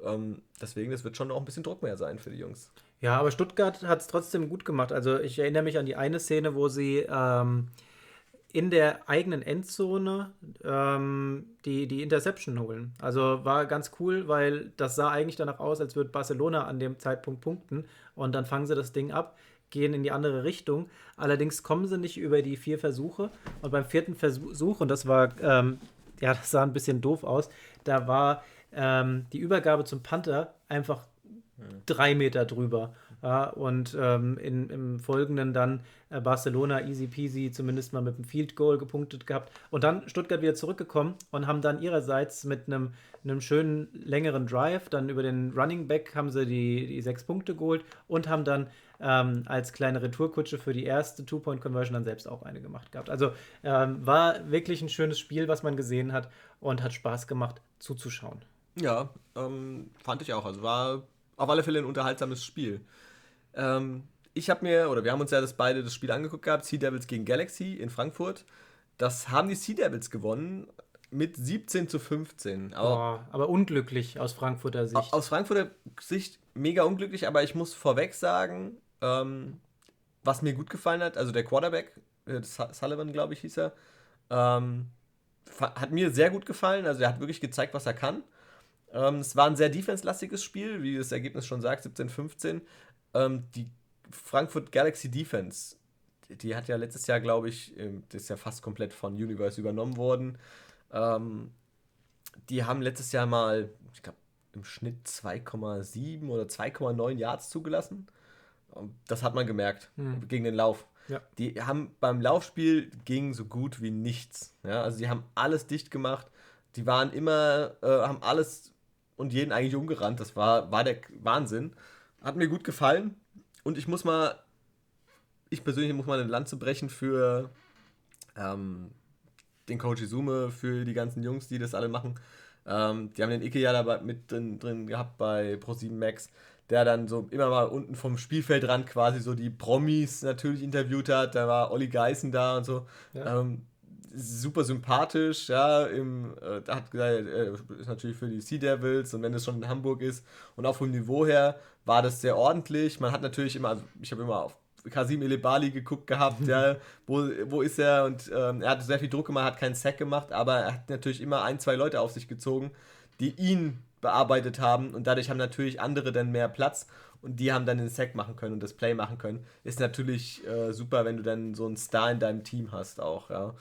Ähm, deswegen, das wird schon auch ein bisschen Druck mehr sein für die Jungs. Ja, aber Stuttgart hat es trotzdem gut gemacht. Also ich erinnere mich an die eine Szene, wo sie ähm, in der eigenen Endzone ähm, die, die Interception holen. Also war ganz cool, weil das sah eigentlich danach aus, als würde Barcelona an dem Zeitpunkt punkten und dann fangen sie das Ding ab, gehen in die andere Richtung. Allerdings kommen sie nicht über die vier Versuche und beim vierten Versuch, und das war, ähm, ja, das sah ein bisschen doof aus, da war ähm, die Übergabe zum Panther einfach drei Meter drüber. Ja, und ähm, in, im Folgenden dann äh, Barcelona easy peasy zumindest mal mit einem Field Goal gepunktet gehabt. Und dann Stuttgart wieder zurückgekommen und haben dann ihrerseits mit einem, schönen längeren Drive, dann über den Running Back haben sie die, die sechs Punkte geholt und haben dann ähm, als kleine Retourkutsche für die erste Two-Point-Conversion dann selbst auch eine gemacht gehabt. Also ähm, war wirklich ein schönes Spiel, was man gesehen hat und hat Spaß gemacht zuzuschauen. Ja, ähm, fand ich auch. Also war auf alle Fälle ein unterhaltsames Spiel. Ähm, ich habe mir, oder wir haben uns ja das beide das Spiel angeguckt gehabt, Sea Devils gegen Galaxy in Frankfurt. Das haben die Sea Devils gewonnen mit 17 zu 15. Aber, Boah, aber unglücklich aus Frankfurter Sicht. Aus Frankfurter Sicht mega unglücklich, aber ich muss vorweg sagen, ähm, was mir gut gefallen hat, also der Quarterback, äh, Sullivan, glaube ich, hieß er, ähm, hat mir sehr gut gefallen. Also er hat wirklich gezeigt, was er kann. Ähm, es war ein sehr defense-lastiges Spiel, wie das Ergebnis schon sagt, 17-15. Ähm, die Frankfurt Galaxy Defense, die, hat ja letztes Jahr, glaube ich, ähm, das ist ja fast komplett von Universe übernommen worden. Ähm, die haben letztes Jahr mal, ich glaube, im Schnitt 2,7 oder 2,9 Yards zugelassen. Das hat man gemerkt hm. gegen den Lauf. Ja. Die haben beim Laufspiel ging so gut wie nichts. Ja, also die haben alles dicht gemacht. Die waren immer, äh, haben alles und jeden eigentlich umgerannt. Das war, war der Wahnsinn. Hat mir gut gefallen. Und ich muss mal, ich persönlich muss mal eine Lanze brechen für ähm, den Coach Izume, für die ganzen Jungs, die das alle machen. Ähm, die haben den Ike ja dabei mit drin, drin gehabt bei Pro7 Max der dann so immer mal unten vom Spielfeldrand quasi so die Promis natürlich interviewt hat. Da war Olli Geißen da und so. Ja. Ähm, super sympathisch, ja, im, äh, hat gesagt, äh, ist natürlich für die Sea Devils und wenn es schon in Hamburg ist und auch vom Niveau her war das sehr ordentlich. Man hat natürlich immer, also ich habe immer auf Kasim Elebali geguckt gehabt, ja, <laughs> wo, wo ist er und ähm, er hat sehr viel Druck gemacht, hat keinen Sack gemacht, aber er hat natürlich immer ein, zwei Leute auf sich gezogen, die ihn bearbeitet haben und dadurch haben natürlich andere dann mehr Platz und die haben dann den Sack machen können und das Play machen können. Ist natürlich äh, super, wenn du dann so einen Star in deinem Team hast auch, ja.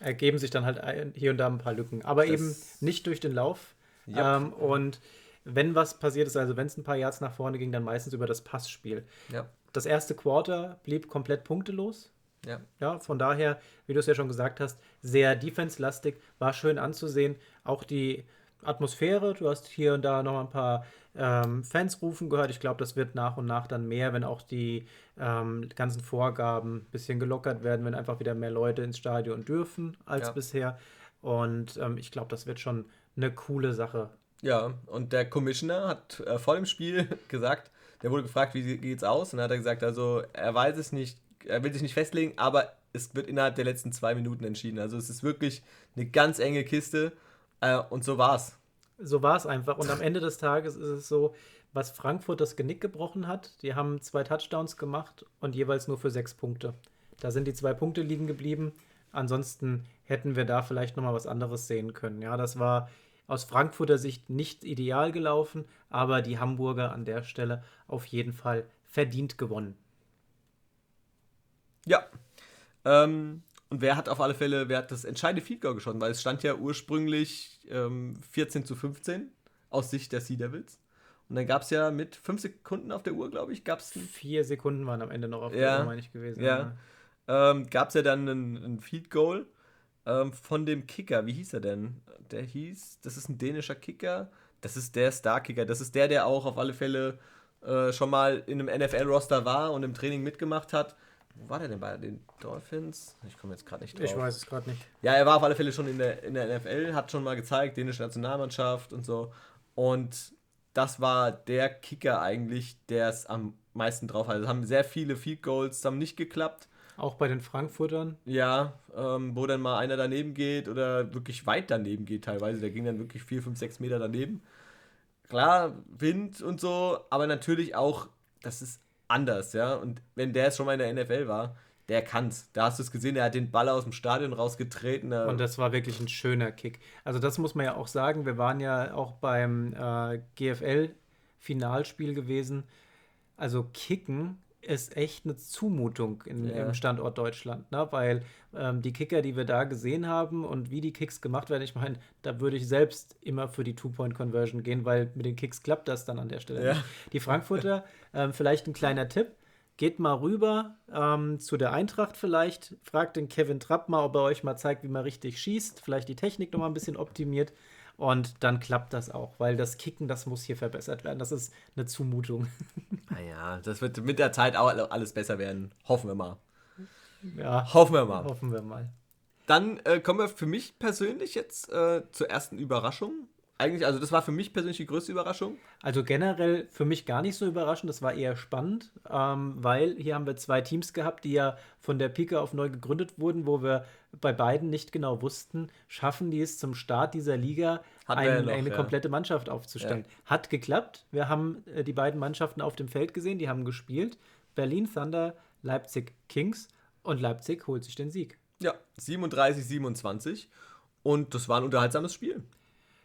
Ergeben sich dann halt hier und da ein paar Lücken, aber das eben nicht durch den Lauf. Ja. Ähm, und wenn was passiert ist, also wenn es ein paar Yards nach vorne ging, dann meistens über das Passspiel. Ja. Das erste Quarter blieb komplett punktelos. Ja. ja, von daher, wie du es ja schon gesagt hast, sehr defense-lastig, war schön anzusehen. Auch die Atmosphäre. Du hast hier und da noch ein paar ähm, Fans rufen gehört. Ich glaube, das wird nach und nach dann mehr, wenn auch die ähm, ganzen Vorgaben ein bisschen gelockert werden, wenn einfach wieder mehr Leute ins Stadion dürfen als ja. bisher. Und ähm, ich glaube, das wird schon eine coole Sache. Ja, und der Commissioner hat äh, vor dem Spiel <laughs> gesagt, der wurde gefragt, wie geht's aus? Und dann hat er gesagt, also er weiß es nicht, er will sich nicht festlegen, aber es wird innerhalb der letzten zwei Minuten entschieden. Also es ist wirklich eine ganz enge Kiste. Äh, und so war's. So war es einfach. Und am Ende des Tages ist es so, was Frankfurt das Genick gebrochen hat, die haben zwei Touchdowns gemacht und jeweils nur für sechs Punkte. Da sind die zwei Punkte liegen geblieben. Ansonsten hätten wir da vielleicht nochmal was anderes sehen können. Ja, das war aus Frankfurter Sicht nicht ideal gelaufen, aber die Hamburger an der Stelle auf jeden Fall verdient gewonnen. Ja. Ähm, und wer hat auf alle Fälle, wer hat das entscheidende Field Goal geschossen? Weil es stand ja ursprünglich ähm, 14 zu 15 aus Sicht der Sea Devils. Und dann gab es ja mit 5 Sekunden auf der Uhr, glaube ich, gab es. Vier Sekunden waren am Ende noch auf der ja, Uhr, meine ich, gewesen. Ja. ja. Ähm, gab es ja dann ein, ein Field Goal ähm, von dem Kicker. Wie hieß er denn? Der hieß, das ist ein dänischer Kicker. Das ist der Star-Kicker. Das ist der, der auch auf alle Fälle äh, schon mal in einem NFL-Roster war und im Training mitgemacht hat. Wo war der denn bei den Dolphins? Ich komme jetzt gerade nicht drauf. Ich weiß es gerade nicht. Ja, er war auf alle Fälle schon in der, in der NFL, hat schon mal gezeigt, dänische Nationalmannschaft und so. Und das war der Kicker eigentlich, der es am meisten drauf hat. Es haben sehr viele Field Goals, haben nicht geklappt. Auch bei den Frankfurtern? Ja, ähm, wo dann mal einer daneben geht oder wirklich weit daneben geht teilweise. Der ging dann wirklich 4, 5, 6 Meter daneben. Klar, Wind und so, aber natürlich auch, das ist anders, ja. Und wenn der jetzt schon mal in der NFL war, der kann's. Da hast du es gesehen, der hat den Ball aus dem Stadion rausgetreten. Und das war wirklich ein schöner Kick. Also das muss man ja auch sagen. Wir waren ja auch beim äh, GFL-Finalspiel gewesen. Also Kicken ist echt eine Zumutung in, ja. im Standort Deutschland, ne? weil ähm, die Kicker, die wir da gesehen haben und wie die Kicks gemacht werden, ich meine, da würde ich selbst immer für die Two-Point-Conversion gehen, weil mit den Kicks klappt das dann an der Stelle. Ja. Nicht. Die Frankfurter, <laughs> ähm, vielleicht ein kleiner Tipp, geht mal rüber ähm, zu der Eintracht vielleicht, fragt den Kevin Trapp mal, ob er euch mal zeigt, wie man richtig schießt, vielleicht die Technik noch mal ein bisschen optimiert. Und dann klappt das auch, weil das Kicken, das muss hier verbessert werden. Das ist eine Zumutung. <laughs> Naja, das wird mit der Zeit auch alles besser werden. Hoffen wir mal. Ja. Hoffen wir mal. Hoffen wir mal. Dann äh, kommen wir für mich persönlich jetzt äh, zur ersten Überraschung eigentlich, also das war für mich persönlich die größte Überraschung. Also generell für mich gar nicht so überraschend, das war eher spannend, ähm, weil hier haben wir zwei Teams gehabt, die ja von der Pike auf neu gegründet wurden, wo wir bei beiden nicht genau wussten, schaffen die es zum Start dieser Liga, ein, ja noch, eine ja. komplette Mannschaft aufzustellen. Ja. Hat geklappt. Wir haben äh, die beiden Mannschaften auf dem Feld gesehen, die haben gespielt. Berlin Thunder, Leipzig Kings und Leipzig holt sich den Sieg. Ja, 37, 27. Und das war ein unterhaltsames Spiel.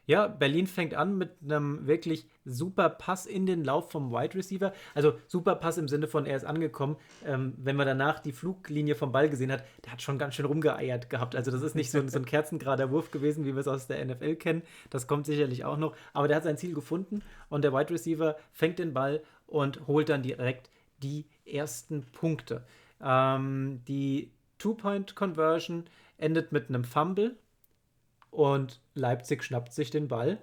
Ja, Berlin fängt an mit einem wirklich super Pass in den Lauf vom Wide Receiver. Also super Pass im Sinne von, er ist angekommen. Ähm, wenn man danach die Fluglinie vom Ball gesehen hat, der hat schon ganz schön rumgeeiert gehabt. Also das ist nicht so, ein, so ein kerzengerader Wurf gewesen, wie wir es aus der NFL kennen. Das kommt sicherlich auch noch. Aber der hat sein Ziel gefunden und der Wide Receiver fängt den Ball und holt dann direkt die ersten Punkte. Ähm, die Two-Point-Conversion endet mit einem Fumble und Leipzig schnappt sich den Ball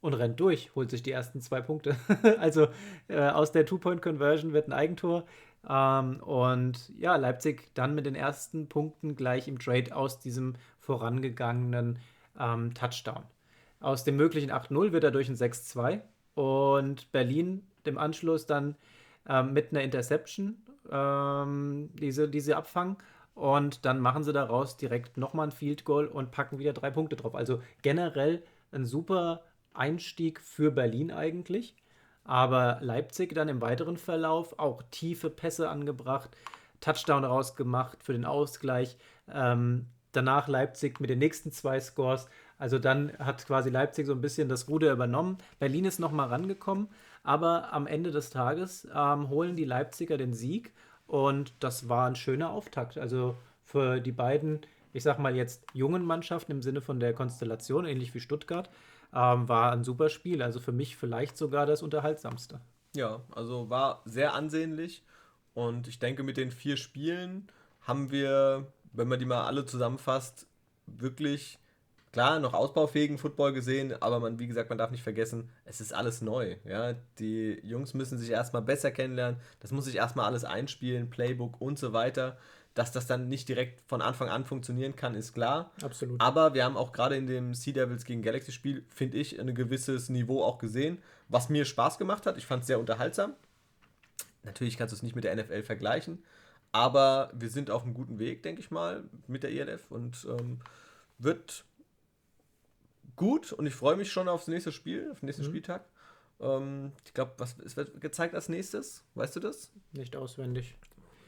und rennt durch, holt sich die ersten zwei Punkte. <laughs> also äh, aus der Two-Point-Conversion wird ein Eigentor. Ähm, und ja, Leipzig dann mit den ersten Punkten gleich im Trade aus diesem vorangegangenen ähm, Touchdown. Aus dem möglichen 8-0 wird er durch ein 6-2 und Berlin dem Anschluss dann ähm, mit einer Interception ähm, diese, diese abfangen und dann machen sie daraus direkt nochmal ein Field Goal und packen wieder drei Punkte drauf. Also generell ein super Einstieg für Berlin eigentlich. Aber Leipzig dann im weiteren Verlauf auch tiefe Pässe angebracht, Touchdown rausgemacht für den Ausgleich. Ähm, danach Leipzig mit den nächsten zwei Scores. Also dann hat quasi Leipzig so ein bisschen das Ruder übernommen. Berlin ist nochmal rangekommen, aber am Ende des Tages ähm, holen die Leipziger den Sieg und das war ein schöner Auftakt. Also für die beiden, ich sag mal jetzt jungen Mannschaften im Sinne von der Konstellation, ähnlich wie Stuttgart, ähm, war ein super Spiel. Also für mich vielleicht sogar das unterhaltsamste. Ja, also war sehr ansehnlich. Und ich denke, mit den vier Spielen haben wir, wenn man die mal alle zusammenfasst, wirklich klar, noch ausbaufähigen Football gesehen, aber man, wie gesagt, man darf nicht vergessen, es ist alles neu. Ja? Die Jungs müssen sich erstmal besser kennenlernen, das muss sich erstmal alles einspielen, Playbook und so weiter. Dass das dann nicht direkt von Anfang an funktionieren kann, ist klar. Absolut. Aber wir haben auch gerade in dem Sea Devils gegen Galaxy Spiel, finde ich, ein gewisses Niveau auch gesehen, was mir Spaß gemacht hat. Ich fand es sehr unterhaltsam. Natürlich kannst du es nicht mit der NFL vergleichen, aber wir sind auf einem guten Weg, denke ich mal, mit der ELF und ähm, wird gut und ich freue mich schon aufs nächste Spiel, auf den nächsten mhm. Spieltag. Ähm, ich glaube, was es wird gezeigt als nächstes? Weißt du das? Nicht auswendig.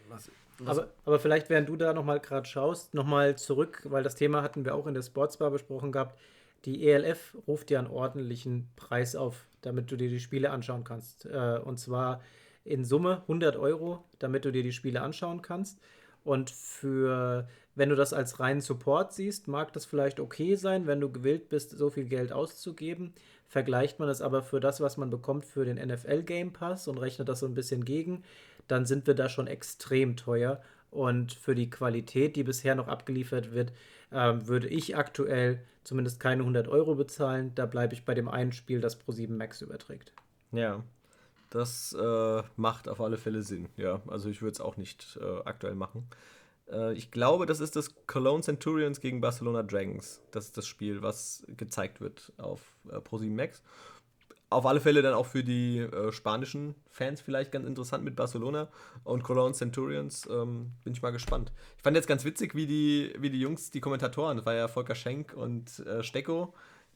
Was, was? Aber, aber vielleicht, während du da nochmal gerade schaust, nochmal zurück, weil das Thema hatten wir auch in der Sportsbar besprochen gehabt. Die ELF ruft dir einen ordentlichen Preis auf, damit du dir die Spiele anschauen kannst. Äh, und zwar in Summe 100 Euro, damit du dir die Spiele anschauen kannst. Und für wenn du das als reinen Support siehst, mag das vielleicht okay sein, wenn du gewillt bist, so viel Geld auszugeben. Vergleicht man das aber für das, was man bekommt für den NFL Game Pass und rechnet das so ein bisschen gegen, dann sind wir da schon extrem teuer. Und für die Qualität, die bisher noch abgeliefert wird, äh, würde ich aktuell zumindest keine 100 Euro bezahlen. Da bleibe ich bei dem einen Spiel, das Pro7 Max überträgt. Ja, das äh, macht auf alle Fälle Sinn. Ja, also ich würde es auch nicht äh, aktuell machen. Äh, ich glaube, das ist das Cologne Centurions gegen Barcelona Dragons. Das ist das Spiel, was gezeigt wird auf äh, ProSieben Max. Auf alle Fälle dann auch für die äh, spanischen Fans vielleicht ganz interessant mit Barcelona und Cologne Centurions. Ähm, bin ich mal gespannt. Ich fand jetzt ganz witzig, wie die, wie die Jungs, die Kommentatoren, das war ja Volker Schenk und äh, Stecko,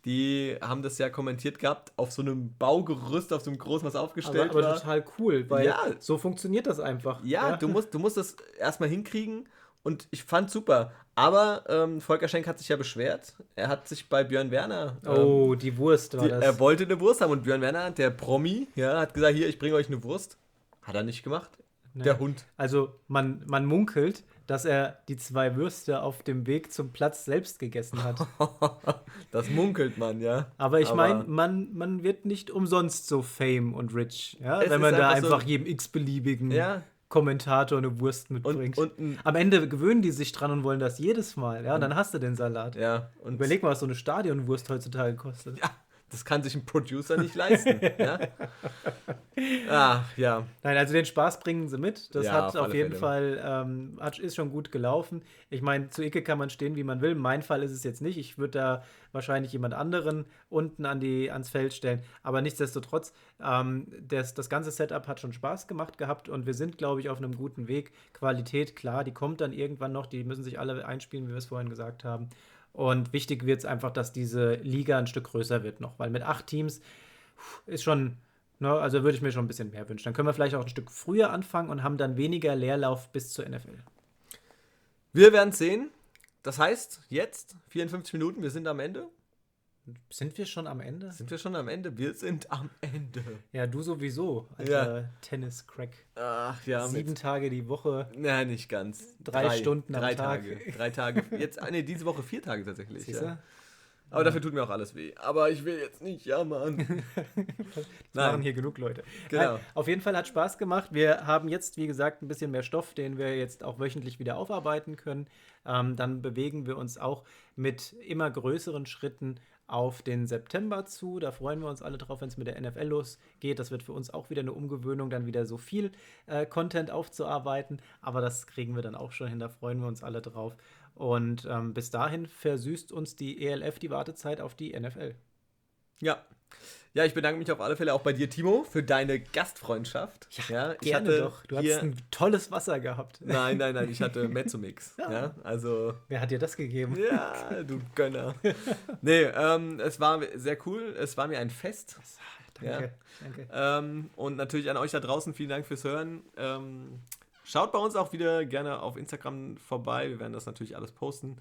die haben das ja kommentiert gehabt, auf so einem Baugerüst, auf so einem großen, was aufgestellt aber, aber war. total cool, weil ja, so funktioniert das einfach. Ja, ja, Du, musst, du musst das erstmal hinkriegen und ich fand super. Aber ähm, Volker Schenk hat sich ja beschwert. Er hat sich bei Björn Werner. Ähm, oh, die Wurst war die, das. Er wollte eine Wurst haben und Björn Werner, der Promi, ja, hat gesagt: Hier, ich bringe euch eine Wurst. Hat er nicht gemacht. Ne? Der Hund. Also man, man munkelt, dass er die zwei Würste auf dem Weg zum Platz selbst gegessen hat. <laughs> das munkelt man, ja. Aber ich meine, man, man wird nicht umsonst so fame und rich, ja? Es wenn man da einfach so- jedem x-beliebigen Ja. Kommentator eine Wurst mitbringt. Und, und Am Ende gewöhnen die sich dran und wollen das jedes Mal, ja? Und dann hast du den Salat. ja, und Überleg mal, was so eine Stadionwurst heutzutage kostet. Ja, das kann sich ein Producer nicht leisten. ja? <laughs> Ah, ja. Nein, also den Spaß bringen sie mit. Das Ja, hat auf auf, jeden Fälle. Fall, ähm, hat, ist schon gut gelaufen. Ich meine, zu Icke kann man stehen, wie man will. Mein Fall ist es jetzt nicht. Ich würde da wahrscheinlich jemand anderen unten an die, ans Feld stellen. Aber nichtsdestotrotz, ähm, das, das ganze Setup hat schon Spaß gemacht gehabt und wir sind, glaube ich, auf einem guten Weg. Qualität, klar, die kommt dann irgendwann noch. Die müssen sich alle einspielen, wie wir es vorhin gesagt haben. Und wichtig wird es einfach, dass diese Liga ein Stück größer wird noch, weil mit acht Teams ist schon, ne, also würde ich mir schon ein bisschen mehr wünschen. Dann können wir vielleicht auch ein Stück früher anfangen und haben dann weniger Leerlauf bis zur NFL. Wir werden sehen. Das heißt, jetzt 54 Minuten, wir sind am Ende. Sind wir schon am Ende? Sind wir schon am Ende? Wir sind am Ende. Ja, du sowieso, alter Tennis-Crack. Ach ja, Sieben Tage die Woche. na, nicht ganz. Drei Stunden am drei Tag. Tage. Drei Tage. <laughs> Jetzt, ah, nee, diese Woche vier Tage tatsächlich. Ja. Aber dafür tut mir auch alles weh. Aber ich will jetzt nicht jammern. <laughs> Das <laughs> Nein. machen hier genug Leute. Genau. Nein, auf jeden Fall hat Spaß gemacht. Wir haben jetzt, wie gesagt, ein bisschen mehr Stoff, den wir jetzt auch wöchentlich wieder aufarbeiten können. Ähm, dann bewegen wir uns auch mit immer größeren Schritten auf den September zu. Da freuen wir uns alle drauf, wenn es mit der NFL losgeht. Das wird für uns auch wieder eine Umgewöhnung, dann wieder so viel äh, Content aufzuarbeiten. Aber das kriegen wir dann auch schon hin. Da freuen wir uns alle drauf. Und ähm, bis dahin versüßt uns die ELF die Wartezeit auf die NFL. Ja. Ja, ich bedanke mich auf alle Fälle auch bei dir, Timo, für deine Gastfreundschaft. Ja, ich Gerne hatte doch. Du hattest ein tolles Wasser gehabt. Nein, nein, nein, ich hatte <laughs> Mezzomix. Ja. ja. also, Wer hat dir das gegeben? ja, du Gönner. Nee, ähm, es war sehr cool. Es war mir ein Fest. Danke, Ja. danke. Ähm, und natürlich an euch da draußen vielen Dank fürs Hören. Ähm, schaut bei uns auch wieder gerne auf Instagram vorbei. Wir werden das natürlich alles posten.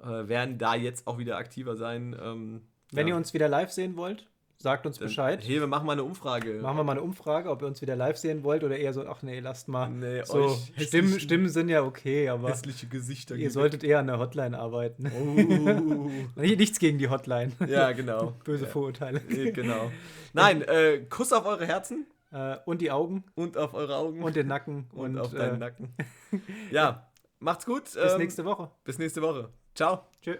Äh, werden da jetzt auch wieder aktiver sein. Ähm, Wenn ja, ihr uns wieder live sehen wollt, sagt uns dann- Bescheid. Hey, wir machen mal eine Umfrage. Machen wir mal eine Umfrage, ob ihr uns wieder live sehen wollt oder eher so, ach nee, lasst mal. Nee, so, Stimmen, Stimmen sind ja okay, aber hässliche Gesichter. ihr solltet eher an der Hotline arbeiten. Oh. <laughs> Nichts gegen die Hotline. ja, genau. <laughs> Böse ja. Vorurteile. Eh, Genau. Nein, äh, Kuss auf eure Herzen Äh, und die Augen und auf eure Augen und den Nacken. <laughs> und Und, auf äh, deinen Nacken. Ja, macht's gut. bis ähm, nächste Woche. bis nächste Woche. Ciao. Tschö.